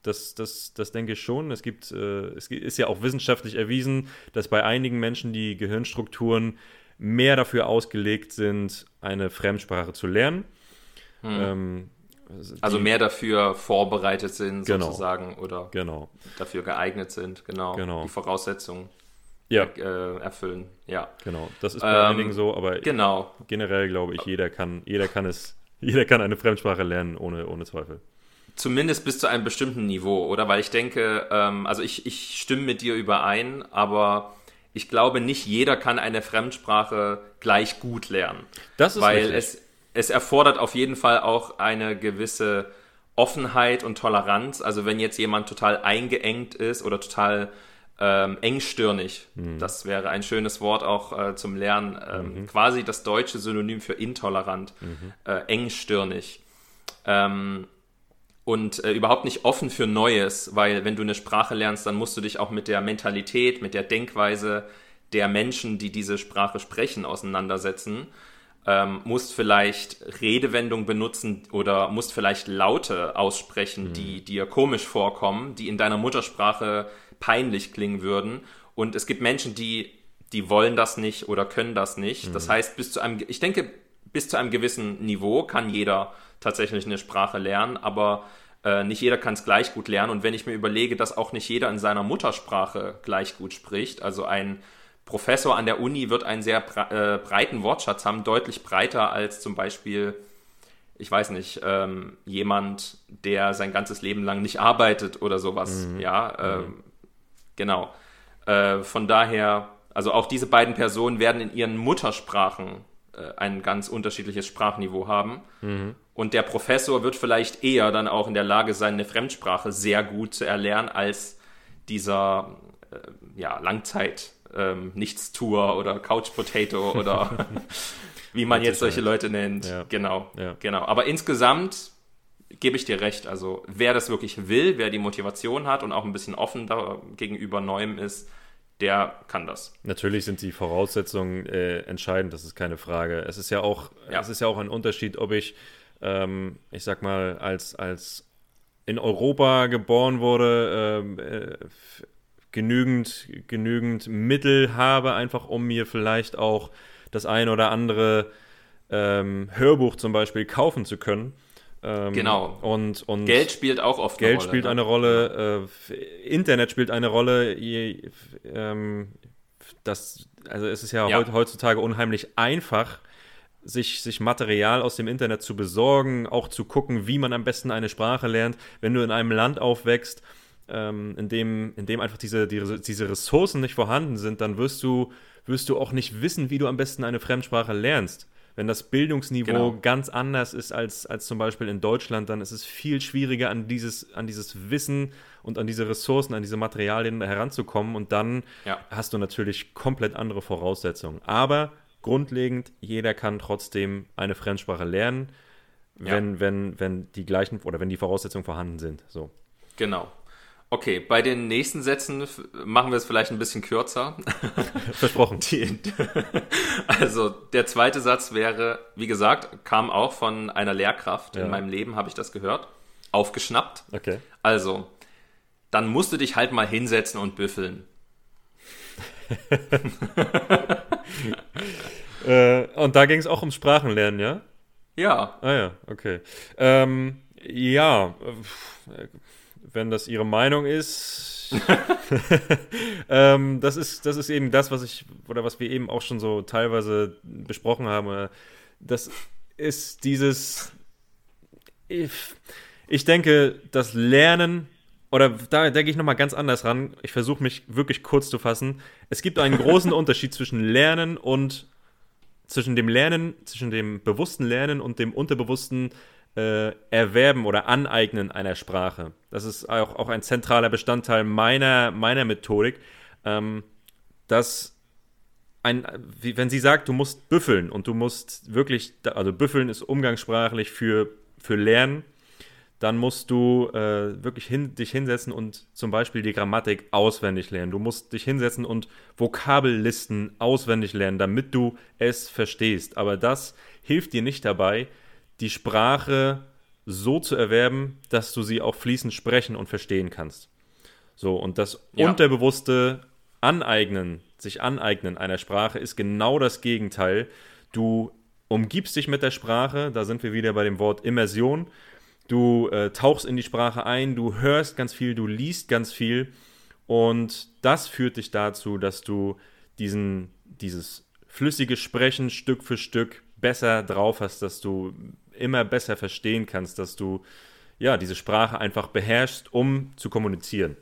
Das, das, das denke ich schon. Es gibt, äh, es ist ja auch wissenschaftlich erwiesen, dass bei einigen Menschen die Gehirnstrukturen mehr dafür ausgelegt sind, eine Fremdsprache zu lernen. Hm. Ähm, also mehr dafür vorbereitet sind, genau. sozusagen, oder genau. dafür geeignet sind, genau. genau. Die Voraussetzungen. ja. äh, erfüllen. Ja. Genau, das ist bei ähm, einigen so, aber genau. generell glaube ich, jeder kann, jeder kann es, jeder kann eine Fremdsprache lernen, ohne, ohne Zweifel. Zumindest bis zu einem bestimmten Niveau, oder? Weil ich denke, ähm, also ich, ich stimme mit dir überein, aber ich glaube, nicht jeder kann eine Fremdsprache gleich gut lernen. Das ist Weil es, es erfordert auf jeden Fall auch eine gewisse Offenheit und Toleranz. Also wenn jetzt jemand total eingeengt ist oder total ähm, engstirnig, mhm. das wäre ein schönes Wort auch äh, zum Lernen, ähm, mhm. quasi das deutsche Synonym für intolerant, mhm. äh, engstirnig. Ähm, und äh, überhaupt nicht offen für Neues, weil wenn du eine Sprache lernst, dann musst du dich auch mit der Mentalität, mit der Denkweise der Menschen, die diese Sprache sprechen, auseinandersetzen. Ähm, musst vielleicht Redewendungen benutzen oder musst vielleicht Laute aussprechen, mhm. die dir komisch vorkommen, die in deiner Muttersprache peinlich klingen würden. Und es gibt Menschen, die, die wollen das nicht oder können das nicht. Mhm. Das heißt, bis zu einem, ich denke, bis zu einem gewissen Niveau kann jeder tatsächlich eine Sprache lernen, aber äh, nicht jeder kann es gleich gut lernen. Und wenn ich mir überlege, dass auch nicht jeder in seiner Muttersprache gleich gut spricht, also ein Professor an der Uni wird einen sehr äh, breiten Wortschatz haben, deutlich breiter als zum Beispiel, ich weiß nicht, ähm, jemand, der sein ganzes Leben lang nicht arbeitet oder sowas. Mhm. Ja, äh, mhm. genau. Äh, von daher, also auch diese beiden Personen werden in ihren Muttersprachen äh, ein ganz unterschiedliches Sprachniveau haben. Mhm. Und der Professor wird vielleicht eher dann auch in der Lage sein, eine Fremdsprache sehr gut zu erlernen, als dieser äh, ja, Langzeit ähm, Nichtstuer oder Couch Potato oder wie man jetzt solche Leute nennt. Ja. Genau, ja. genau. Aber insgesamt gebe ich dir recht. Also wer das wirklich will, wer die Motivation hat und auch ein bisschen offen gegenüber Neuem ist, der kann das. Natürlich sind die Voraussetzungen äh, entscheidend, das ist keine Frage. Es ist ja auch, ja. es ist ja auch ein Unterschied, ob ich, ähm, ich sag mal, als, als in Europa geboren wurde, ähm, äh, genügend, genügend Mittel habe, einfach um mir vielleicht auch das ein oder andere ähm, Hörbuch zum Beispiel kaufen zu können. Ähm, genau. Und, und Geld spielt auch oft Geld eine Rolle. spielt ne? eine Rolle, äh, Internet spielt eine Rolle. Je, ähm, das, also es ist ja, ja. heutzutage unheimlich einfach, sich, sich Material aus dem Internet zu besorgen, auch zu gucken, wie man am besten eine Sprache lernt. Wenn du in einem Land aufwächst, ähm, in, dem, in dem einfach diese, die, diese Ressourcen nicht vorhanden sind, dann wirst du, wirst du auch nicht wissen, wie du am besten eine Fremdsprache lernst. Wenn das Bildungsniveau genau. ganz anders ist als, als zum Beispiel in Deutschland, dann ist es viel schwieriger, an dieses, an dieses Wissen und an diese Ressourcen, an diese Materialien heranzukommen. Und dann ja. hast du natürlich komplett andere Voraussetzungen. Aber grundlegend, jeder kann trotzdem eine Fremdsprache lernen, wenn, ja. wenn, wenn die gleichen oder wenn die Voraussetzungen vorhanden sind. So. Genau. Okay, bei den nächsten Sätzen machen wir es vielleicht ein bisschen kürzer. Versprochen. Die, also der zweite Satz wäre, wie gesagt, kam auch von einer Lehrkraft. Ja. In meinem Leben habe ich das gehört. Aufgeschnappt. Okay. Also, dann musst du dich halt mal hinsetzen und büffeln. äh, und da ging es auch ums Sprachenlernen, ja? Ja. Ah ja, okay. Ähm, ja, äh, wenn das ihre Meinung ist. ähm, das ist, das ist eben das, was ich, oder was wir eben auch schon so teilweise besprochen haben. Das ist dieses. Ich, ich denke, das Lernen, oder da, da gehe ich nochmal ganz anders ran. Ich versuche mich wirklich kurz zu fassen. Es gibt einen großen Unterschied zwischen Lernen und zwischen dem Lernen, zwischen dem bewussten Lernen und dem unterbewussten äh, Erwerben oder Aneignen einer Sprache. Das ist auch, auch ein zentraler Bestandteil meiner, meiner Methodik, ähm, dass ein, wie, wenn sie sagt, du musst büffeln und du musst wirklich, also büffeln ist umgangssprachlich für, für Lernen, dann musst du äh, wirklich hin, dich hinsetzen und zum Beispiel die Grammatik auswendig lernen. Du musst dich hinsetzen und Vokabellisten auswendig lernen, damit du es verstehst. Aber das hilft dir nicht dabei, die Sprache so zu erwerben, dass du sie auch fließend sprechen und verstehen kannst. So, und das ja. unterbewusste Aneignen, sich aneignen einer Sprache ist genau das Gegenteil. Du umgibst dich mit der Sprache, da sind wir wieder bei dem Wort Immersion. Du äh, tauchst in die Sprache ein, du hörst ganz viel, du liest ganz viel Und das führt dich dazu, dass du diesen, dieses flüssige Sprechen Stück für Stück besser drauf hast, dass du immer besser verstehen kannst, dass du ja diese Sprache einfach beherrschst, um zu kommunizieren.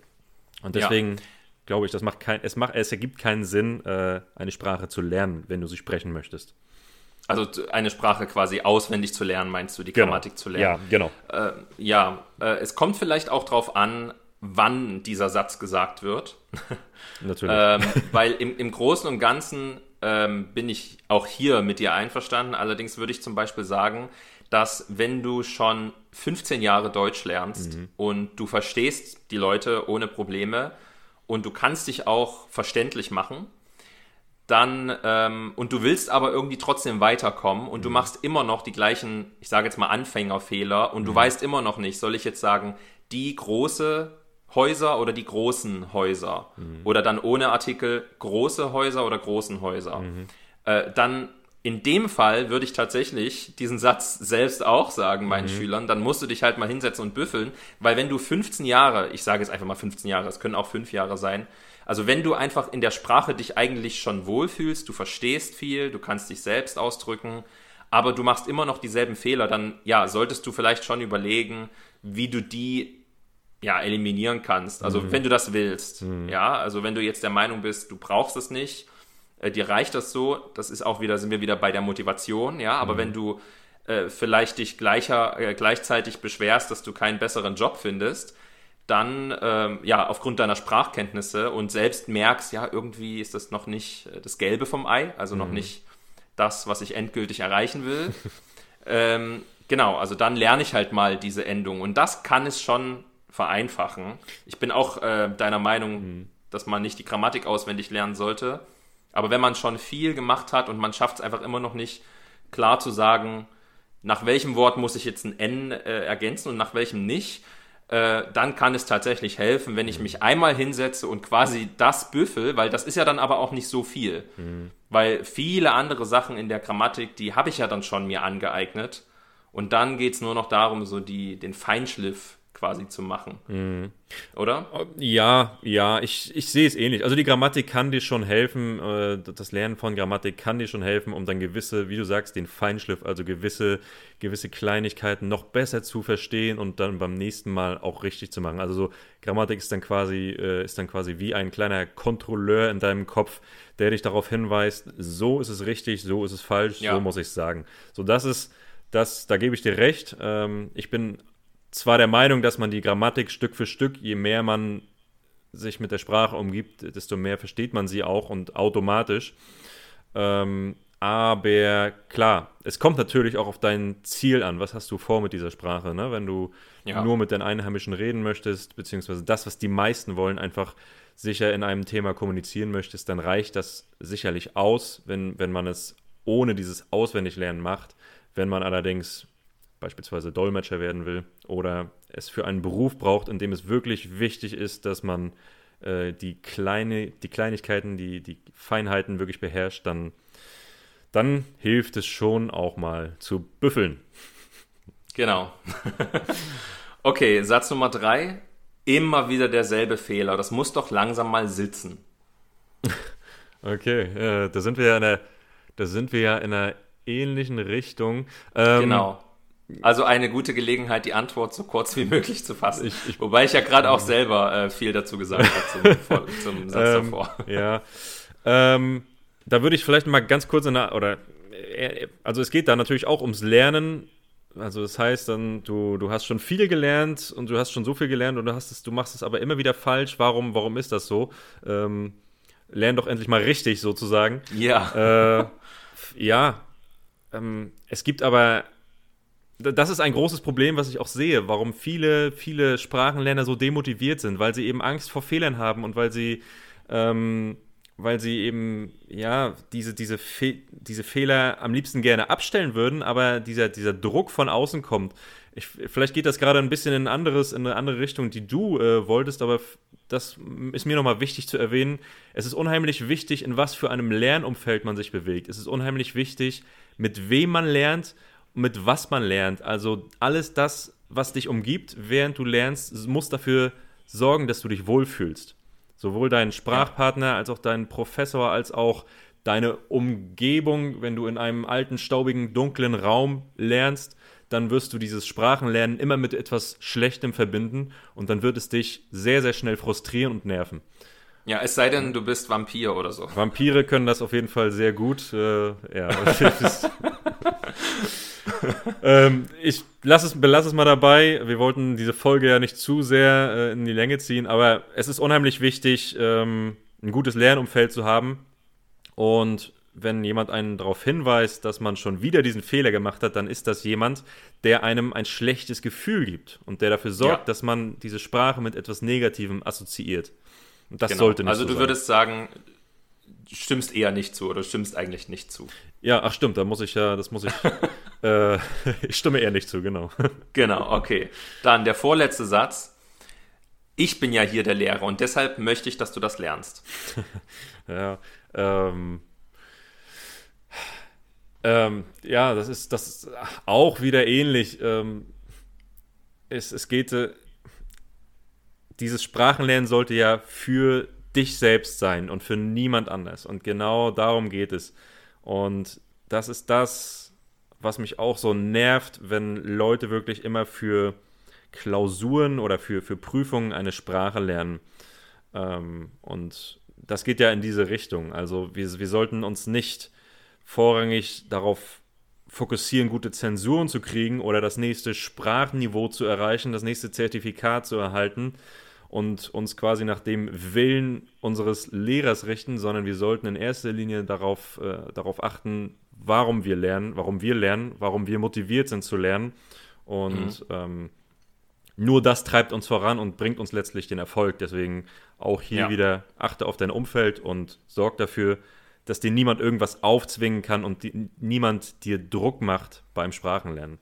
Und deswegen ja. glaube ich, das macht kein, es macht, es ergibt keinen Sinn, äh, eine Sprache zu lernen, wenn du sie sprechen möchtest. Also eine Sprache quasi auswendig zu lernen, meinst du, die genau. Grammatik zu lernen? Ja, genau. Äh, ja, äh, es kommt vielleicht auch darauf an, wann dieser Satz gesagt wird. Natürlich. ähm, weil im, im Großen und Ganzen ähm, bin ich auch hier mit dir einverstanden. Allerdings würde ich zum Beispiel sagen, dass wenn du schon 15 Jahre Deutsch lernst mhm. und du verstehst die Leute ohne Probleme und du kannst dich auch verständlich machen, dann ähm, und du willst aber irgendwie trotzdem weiterkommen und mhm. du machst immer noch die gleichen, ich sage jetzt mal Anfängerfehler und mhm. du weißt immer noch nicht, soll ich jetzt sagen, die große Häuser oder die großen Häuser mhm. oder dann ohne Artikel große Häuser oder großen Häuser. Mhm. Äh, dann in dem Fall würde ich tatsächlich diesen Satz selbst auch sagen meinen mhm. Schülern, dann musst du dich halt mal hinsetzen und büffeln, weil wenn du 15 Jahre, ich sage jetzt einfach mal 15 Jahre, es können auch 5 Jahre sein, also wenn du einfach in der Sprache dich eigentlich schon wohlfühlst, du verstehst viel, du kannst dich selbst ausdrücken, aber du machst immer noch dieselben Fehler, dann ja, solltest du vielleicht schon überlegen, wie du die ja, eliminieren kannst. Also mhm. wenn du das willst. Mhm. Ja, also wenn du jetzt der Meinung bist, du brauchst es nicht, äh, dir reicht das so, das ist auch wieder, sind wir wieder bei der Motivation, ja, aber mhm. wenn du äh, vielleicht dich gleicher, äh, gleichzeitig beschwerst, dass du keinen besseren Job findest, dann ähm, ja aufgrund deiner Sprachkenntnisse und selbst merkst, ja, irgendwie ist das noch nicht äh, das Gelbe vom Ei, also noch mhm. nicht das, was ich endgültig erreichen will. ähm, genau, also dann lerne ich halt mal diese Endung und das kann es schon vereinfachen. Ich bin auch äh, deiner Meinung, mhm. dass man nicht die Grammatik auswendig lernen sollte. Aber wenn man schon viel gemacht hat und man schafft es einfach immer noch nicht klar zu sagen, nach welchem Wort muss ich jetzt ein N äh, ergänzen und nach welchem nicht, äh, dann kann es tatsächlich helfen, wenn ich mhm. mich einmal hinsetze und quasi das büffel, weil das ist ja dann aber auch nicht so viel. Mhm. Weil viele andere Sachen in der Grammatik, die habe ich ja dann schon mir angeeignet. Und dann geht es nur noch darum, so die, den Feinschliff quasi zu machen. Mhm. Oder? Ja, ja, ich, ich sehe es ähnlich. Also die Grammatik kann dir schon helfen, äh, das Lernen von Grammatik kann dir schon helfen, um dann gewisse, wie du sagst, den Feinschliff, also gewisse, gewisse Kleinigkeiten noch besser zu verstehen und dann beim nächsten Mal auch richtig zu machen. Also so Grammatik ist dann quasi, äh, ist dann quasi wie ein kleiner Kontrolleur in deinem Kopf, der dich darauf hinweist, so ist es richtig, so ist es falsch, ja. so muss ich es sagen. So, das ist, das, da gebe ich dir recht. Ähm, ich bin zwar der Meinung, dass man die Grammatik Stück für Stück, je mehr man sich mit der Sprache umgibt, desto mehr versteht man sie auch und automatisch. Ähm, aber klar, es kommt natürlich auch auf dein Ziel an. Was hast du vor mit dieser Sprache? Ne? Wenn du ja. nur mit den Einheimischen reden möchtest, beziehungsweise das, was die meisten wollen, einfach sicher in einem Thema kommunizieren möchtest, dann reicht das sicherlich aus, wenn, wenn man es ohne dieses Auswendiglernen macht. Wenn man allerdings beispielsweise Dolmetscher werden will oder es für einen Beruf braucht, in dem es wirklich wichtig ist, dass man äh, die, kleine, die Kleinigkeiten, die, die Feinheiten wirklich beherrscht, dann, dann hilft es schon auch mal zu büffeln. Genau. okay, Satz Nummer drei. Immer wieder derselbe Fehler. Das muss doch langsam mal sitzen. okay, äh, da sind wir ja in einer, da sind wir ja in einer ähnlichen Richtung. Ähm, genau. Also eine gute Gelegenheit, die Antwort so kurz wie möglich zu fassen. Ich, ich, Wobei ich ja gerade auch selber äh, viel dazu gesagt habe zum, zum Satz ähm, davor. Ja. Ähm, da würde ich vielleicht mal ganz kurz in der, oder äh, also es geht da natürlich auch ums Lernen. Also das heißt dann, du, du hast schon viel gelernt und du hast schon so viel gelernt und du hast es, du machst es aber immer wieder falsch. Warum, warum ist das so? Ähm, lern doch endlich mal richtig sozusagen. Ja. Äh, ja. Ähm, es gibt aber das ist ein großes Problem, was ich auch sehe, warum viele, viele Sprachenlerner so demotiviert sind, weil sie eben Angst vor Fehlern haben und weil sie, ähm, weil sie eben, ja, diese, diese, Fe diese Fehler am liebsten gerne abstellen würden, aber dieser, dieser Druck von außen kommt. Ich, vielleicht geht das gerade ein bisschen in, anderes, in eine andere Richtung, die du äh, wolltest, aber das ist mir nochmal wichtig zu erwähnen. Es ist unheimlich wichtig, in was für einem Lernumfeld man sich bewegt. Es ist unheimlich wichtig, mit wem man lernt mit was man lernt. Also alles das, was dich umgibt, während du lernst, muss dafür sorgen, dass du dich wohlfühlst. Sowohl deinen Sprachpartner als auch deinen Professor, als auch deine Umgebung, wenn du in einem alten, staubigen, dunklen Raum lernst, dann wirst du dieses Sprachenlernen immer mit etwas Schlechtem verbinden und dann wird es dich sehr, sehr schnell frustrieren und nerven. Ja, es sei denn, du bist Vampir oder so. Vampire können das auf jeden Fall sehr gut. Äh, ja, ähm, ich lass es, belasse es mal dabei. Wir wollten diese Folge ja nicht zu sehr äh, in die Länge ziehen, aber es ist unheimlich wichtig, ähm, ein gutes Lernumfeld zu haben. Und wenn jemand einen darauf hinweist, dass man schon wieder diesen Fehler gemacht hat, dann ist das jemand, der einem ein schlechtes Gefühl gibt und der dafür sorgt, ja. dass man diese Sprache mit etwas Negativem assoziiert. Und das genau. sollte nicht Also so du würdest sagen, stimmst eher nicht zu oder stimmst eigentlich nicht zu. Ja, ach stimmt, da muss ich ja, das muss ich. äh, ich stimme eher nicht zu, genau. genau, okay. Dann der vorletzte Satz. Ich bin ja hier der Lehrer und deshalb möchte ich, dass du das lernst. ja, ähm, ähm, ja, das ist, das ist auch wieder ähnlich. Ähm, es, es geht, äh, dieses Sprachenlernen sollte ja für dich selbst sein und für niemand anders. Und genau darum geht es. Und das ist das, was mich auch so nervt, wenn Leute wirklich immer für Klausuren oder für, für Prüfungen eine Sprache lernen. Ähm, und das geht ja in diese Richtung. Also wir, wir sollten uns nicht vorrangig darauf fokussieren, gute Zensuren zu kriegen oder das nächste Sprachniveau zu erreichen, das nächste Zertifikat zu erhalten, und uns quasi nach dem Willen unseres Lehrers richten, sondern wir sollten in erster Linie darauf, äh, darauf achten, warum wir lernen, warum wir lernen, warum wir motiviert sind zu lernen. Und mhm. ähm, nur das treibt uns voran und bringt uns letztlich den Erfolg. Deswegen auch hier ja. wieder achte auf dein Umfeld und sorg dafür, dass dir niemand irgendwas aufzwingen kann und die, niemand dir Druck macht beim Sprachenlernen.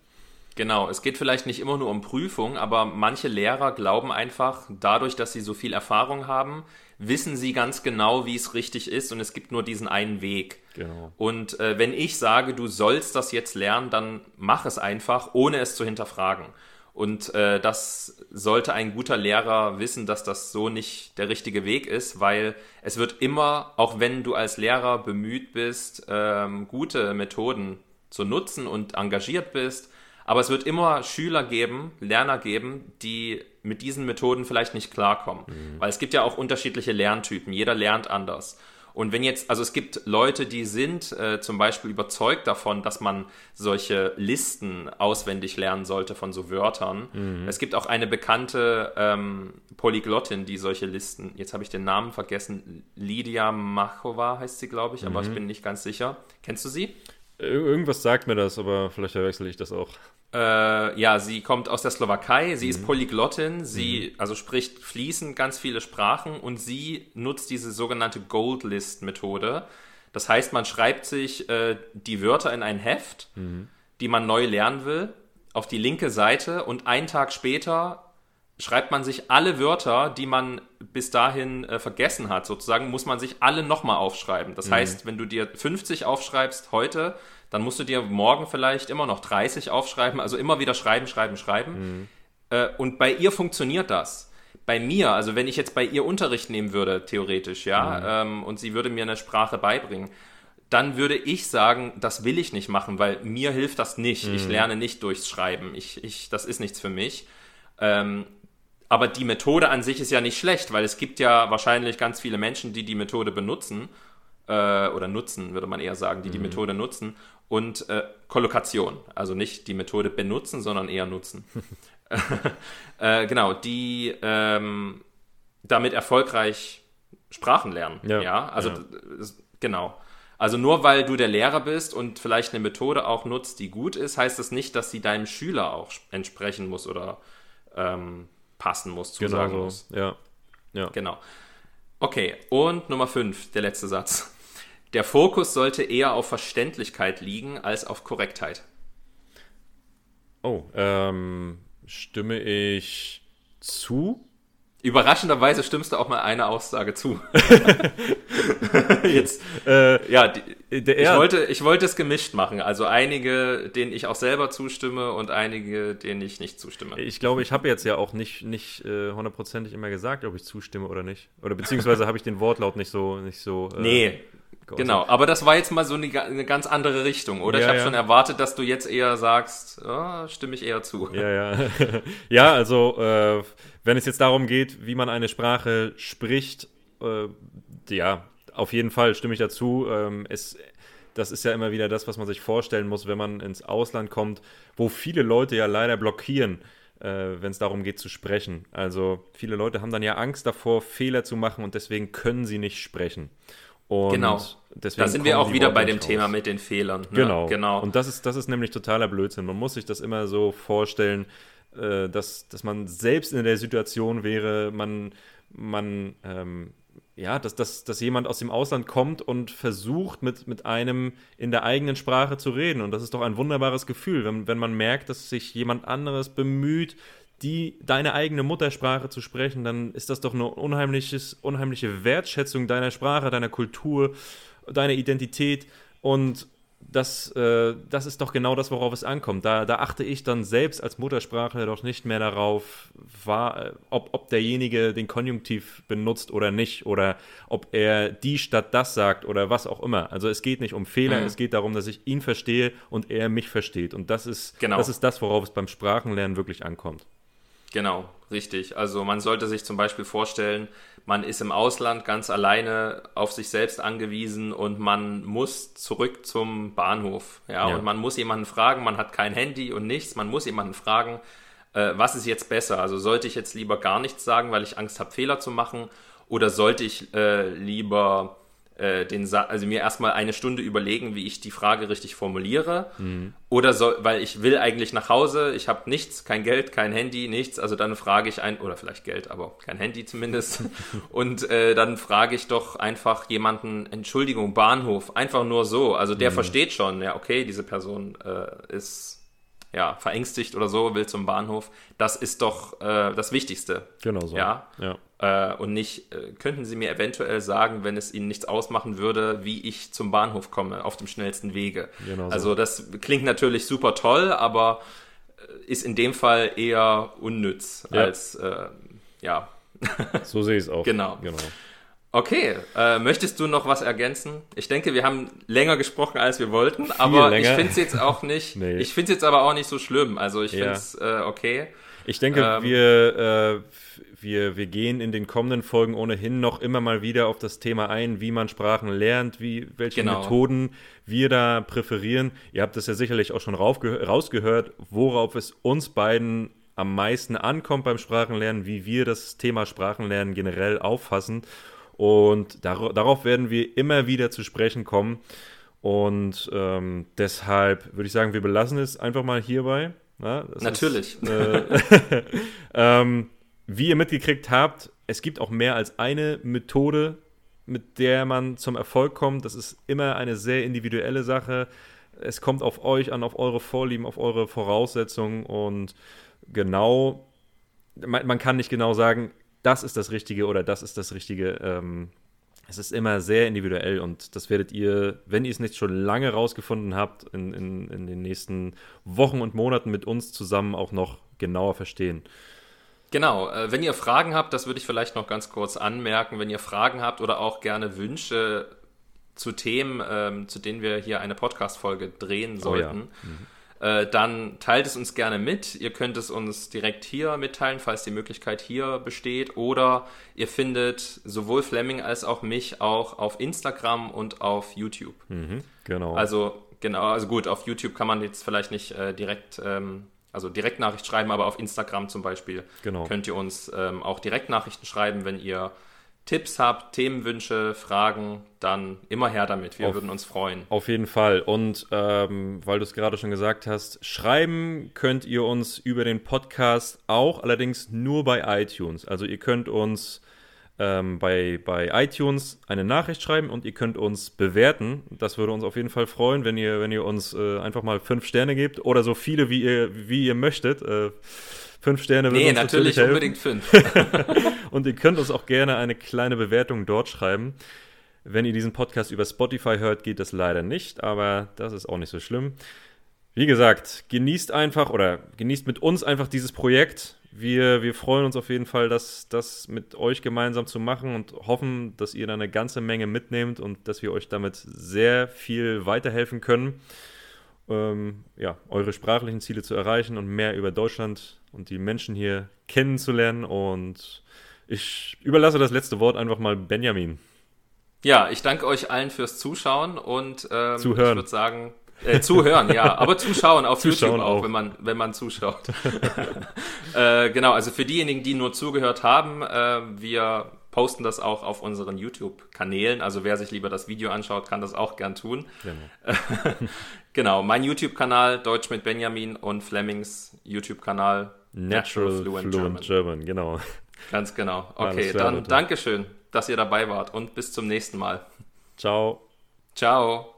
Genau, es geht vielleicht nicht immer nur um Prüfung, aber manche Lehrer glauben einfach, dadurch, dass sie so viel Erfahrung haben, wissen sie ganz genau, wie es richtig ist und es gibt nur diesen einen Weg. Genau. Und äh, wenn ich sage, du sollst das jetzt lernen, dann mach es einfach, ohne es zu hinterfragen. Und äh, das sollte ein guter Lehrer wissen, dass das so nicht der richtige Weg ist, weil es wird immer, auch wenn du als Lehrer bemüht bist, ähm, gute Methoden zu nutzen und engagiert bist, aber es wird immer Schüler geben, Lerner geben, die mit diesen Methoden vielleicht nicht klarkommen. Mhm. Weil es gibt ja auch unterschiedliche Lerntypen. Jeder lernt anders. Und wenn jetzt, also es gibt Leute, die sind äh, zum Beispiel überzeugt davon, dass man solche Listen auswendig lernen sollte von so Wörtern. Mhm. Es gibt auch eine bekannte ähm, Polyglottin, die solche Listen, jetzt habe ich den Namen vergessen, Lydia Machova heißt sie, glaube ich, mhm. aber ich mhm. bin nicht ganz sicher. Kennst du sie? Irgendwas sagt mir das, aber vielleicht verwechsel ich das auch. Äh, ja, sie kommt aus der Slowakei, sie mhm. ist Polyglottin, sie mhm. also spricht fließend ganz viele Sprachen und sie nutzt diese sogenannte Gold List Methode. Das heißt, man schreibt sich äh, die Wörter in ein Heft, mhm. die man neu lernen will, auf die linke Seite und einen Tag später schreibt man sich alle Wörter, die man bis dahin äh, vergessen hat, sozusagen, muss man sich alle nochmal aufschreiben. Das mhm. heißt, wenn du dir 50 aufschreibst heute, dann musst du dir morgen vielleicht immer noch 30 aufschreiben, also immer wieder schreiben, schreiben, schreiben. Mhm. Äh, und bei ihr funktioniert das. Bei mir, also wenn ich jetzt bei ihr Unterricht nehmen würde, theoretisch, ja, mhm. ähm, und sie würde mir eine Sprache beibringen, dann würde ich sagen, das will ich nicht machen, weil mir hilft das nicht. Mhm. Ich lerne nicht durchs Schreiben. Ich, ich, das ist nichts für mich. Ähm, aber die Methode an sich ist ja nicht schlecht, weil es gibt ja wahrscheinlich ganz viele Menschen, die die Methode benutzen äh, oder nutzen, würde man eher sagen, die mhm. die Methode nutzen und äh, Kollokation, also nicht die Methode benutzen, sondern eher nutzen. äh, genau, die ähm, damit erfolgreich Sprachen lernen. Ja, ja? also ja. genau. Also nur weil du der Lehrer bist und vielleicht eine Methode auch nutzt, die gut ist, heißt das nicht, dass sie deinem Schüler auch entsprechen muss oder ähm, passen muss, zusagen genau so. muss. Ja. ja. Genau. Okay, und Nummer 5, der letzte Satz. Der Fokus sollte eher auf Verständlichkeit liegen als auf Korrektheit. Oh, ähm, stimme ich zu. Überraschenderweise stimmst du auch mal eine Aussage zu. Jetzt, äh, ja, die, ich, wollte, ich wollte es gemischt machen. Also einige, denen ich auch selber zustimme und einige, denen ich nicht zustimme. Ich glaube, ich habe jetzt ja auch nicht, nicht äh, hundertprozentig immer gesagt, ob ich zustimme oder nicht. Oder beziehungsweise habe ich den Wortlaut nicht so, nicht so. Äh, nee, Genau, aber das war jetzt mal so eine, eine ganz andere Richtung, oder? Ja, ich habe ja. schon erwartet, dass du jetzt eher sagst, oh, stimme ich eher zu. Ja, ja. ja, also äh, wenn es jetzt darum geht, wie man eine Sprache spricht, äh, ja, auf jeden Fall stimme ich dazu. Ähm, es, das ist ja immer wieder das, was man sich vorstellen muss, wenn man ins Ausland kommt, wo viele Leute ja leider blockieren, äh, wenn es darum geht zu sprechen. Also viele Leute haben dann ja Angst davor, Fehler zu machen und deswegen können sie nicht sprechen. Und genau. da sind wir auch wieder bei dem raus. Thema mit den Fehlern. Ne? Genau. genau. Und das ist, das ist nämlich totaler Blödsinn. Man muss sich das immer so vorstellen, äh, dass, dass man selbst in der Situation wäre, man, man ähm, ja, dass, dass, dass jemand aus dem Ausland kommt und versucht, mit, mit einem in der eigenen Sprache zu reden. Und das ist doch ein wunderbares Gefühl, wenn, wenn man merkt, dass sich jemand anderes bemüht, die deine eigene Muttersprache zu sprechen, dann ist das doch eine unheimliches, unheimliche Wertschätzung deiner Sprache, deiner Kultur, deiner Identität und das, äh, das ist doch genau das, worauf es ankommt. Da, da achte ich dann selbst als Muttersprachler doch nicht mehr darauf, war, äh, ob, ob derjenige den Konjunktiv benutzt oder nicht oder ob er die statt das sagt oder was auch immer. Also es geht nicht um Fehler, mhm. es geht darum, dass ich ihn verstehe und er mich versteht. Und das ist, genau. das ist das, worauf es beim Sprachenlernen wirklich ankommt. Genau, richtig. Also man sollte sich zum Beispiel vorstellen, man ist im Ausland ganz alleine auf sich selbst angewiesen und man muss zurück zum Bahnhof. Ja, ja. und man muss jemanden fragen, man hat kein Handy und nichts, man muss jemanden fragen, äh, was ist jetzt besser? Also sollte ich jetzt lieber gar nichts sagen, weil ich Angst habe, Fehler zu machen, oder sollte ich äh, lieber äh, den Sa also mir erstmal eine Stunde überlegen, wie ich die Frage richtig formuliere. Mhm. Oder soll, weil ich will eigentlich nach Hause, ich habe nichts, kein Geld, kein Handy, nichts, also dann frage ich ein, oder vielleicht Geld, aber kein Handy zumindest. Und äh, dann frage ich doch einfach jemanden, Entschuldigung, Bahnhof, einfach nur so. Also der mhm. versteht schon, ja, okay, diese Person äh, ist ja, verängstigt oder so, will zum Bahnhof. Das ist doch äh, das Wichtigste. Genau so. Ja. ja. Äh, und nicht, äh, könnten Sie mir eventuell sagen, wenn es Ihnen nichts ausmachen würde, wie ich zum Bahnhof komme, auf dem schnellsten Wege. Genau also das klingt natürlich super toll, aber äh, ist in dem Fall eher unnütz ja. als, äh, ja. so sehe ich es auch. Genau. genau. Okay, äh, möchtest du noch was ergänzen? Ich denke, wir haben länger gesprochen, als wir wollten, aber ich finde es jetzt auch nicht, nee. ich finde es jetzt aber auch nicht so schlimm. Also ich finde es äh, okay. Ich denke, ähm, wir, äh, wir, wir gehen in den kommenden Folgen ohnehin noch immer mal wieder auf das Thema ein, wie man Sprachen lernt, wie, welche genau. Methoden wir da präferieren. Ihr habt das ja sicherlich auch schon rausgehört, worauf es uns beiden am meisten ankommt beim Sprachenlernen, wie wir das Thema Sprachenlernen generell auffassen. Und dar darauf werden wir immer wieder zu sprechen kommen. Und ähm, deshalb würde ich sagen, wir belassen es einfach mal hierbei. Ja, Natürlich. Ist, äh, ähm, wie ihr mitgekriegt habt, es gibt auch mehr als eine Methode, mit der man zum Erfolg kommt. Das ist immer eine sehr individuelle Sache. Es kommt auf euch an, auf eure Vorlieben, auf eure Voraussetzungen und genau, man, man kann nicht genau sagen, das ist das Richtige oder das ist das Richtige. Ähm, es ist immer sehr individuell und das werdet ihr, wenn ihr es nicht schon lange rausgefunden habt, in, in, in den nächsten Wochen und Monaten mit uns zusammen auch noch genauer verstehen. Genau, äh, wenn ihr Fragen habt, das würde ich vielleicht noch ganz kurz anmerken, wenn ihr Fragen habt oder auch gerne Wünsche zu Themen, ähm, zu denen wir hier eine Podcast-Folge drehen sollten, oh ja. mhm äh, dann teilt es uns gerne mit. Ihr könnt es uns direkt hier mitteilen, falls die Möglichkeit hier besteht. Oder ihr findet sowohl Fleming als auch mich auch auf Instagram und auf YouTube. Mhm, genau. Also, genau, also gut, auf YouTube kann man jetzt vielleicht nicht äh, direkt. Ähm, also Direktnachricht schreiben, aber auf Instagram zum Beispiel genau. könnt ihr uns ähm, auch Direktnachrichten schreiben, wenn ihr Tipps habt, Themenwünsche, Fragen, dann immer her damit. Wir auf, würden uns freuen. Auf jeden Fall. Und ähm, weil du es gerade schon gesagt hast, schreiben könnt ihr uns über den Podcast auch, allerdings nur bei iTunes. Also ihr könnt uns ähm, bei, bei iTunes eine Nachricht schreiben und ihr könnt uns bewerten. Das würde uns auf jeden Fall freuen, wenn ihr, wenn ihr uns äh, einfach mal fünf Sterne gebt oder so viele, wie ihr, wie ihr möchtet. Äh, Fünf Sterne Nee, natürlich, natürlich unbedingt fünf. und ihr könnt uns auch gerne eine kleine Bewertung dort schreiben. Wenn ihr diesen Podcast über Spotify hört, geht das leider nicht, aber das ist auch nicht so schlimm. Wie gesagt, genießt einfach oder genießt mit uns einfach dieses Projekt. Wir, wir freuen uns auf jeden Fall, das, das mit euch gemeinsam zu machen und hoffen, dass ihr da eine ganze Menge mitnehmt und dass wir euch damit sehr viel weiterhelfen können, ähm, ja, eure sprachlichen Ziele zu erreichen und mehr über Deutschland und die Menschen hier kennenzulernen. Und ich überlasse das letzte Wort einfach mal Benjamin. Ja, ich danke euch allen fürs Zuschauen und ähm, Zuhören. ich würde sagen, äh, zuhören, ja, aber zuschauen auf zuschauen YouTube auch, auch, wenn man, wenn man zuschaut. äh, genau, also für diejenigen, die nur zugehört haben, äh, wir posten das auch auf unseren YouTube-Kanälen. Also wer sich lieber das Video anschaut, kann das auch gern tun. Genau, genau mein YouTube-Kanal Deutsch mit Benjamin und Flemings YouTube-Kanal Natural, Natural Fluent, Fluent German. German. Genau. Ganz genau. Okay, dann Dankeschön, dass ihr dabei wart und bis zum nächsten Mal. Ciao. Ciao.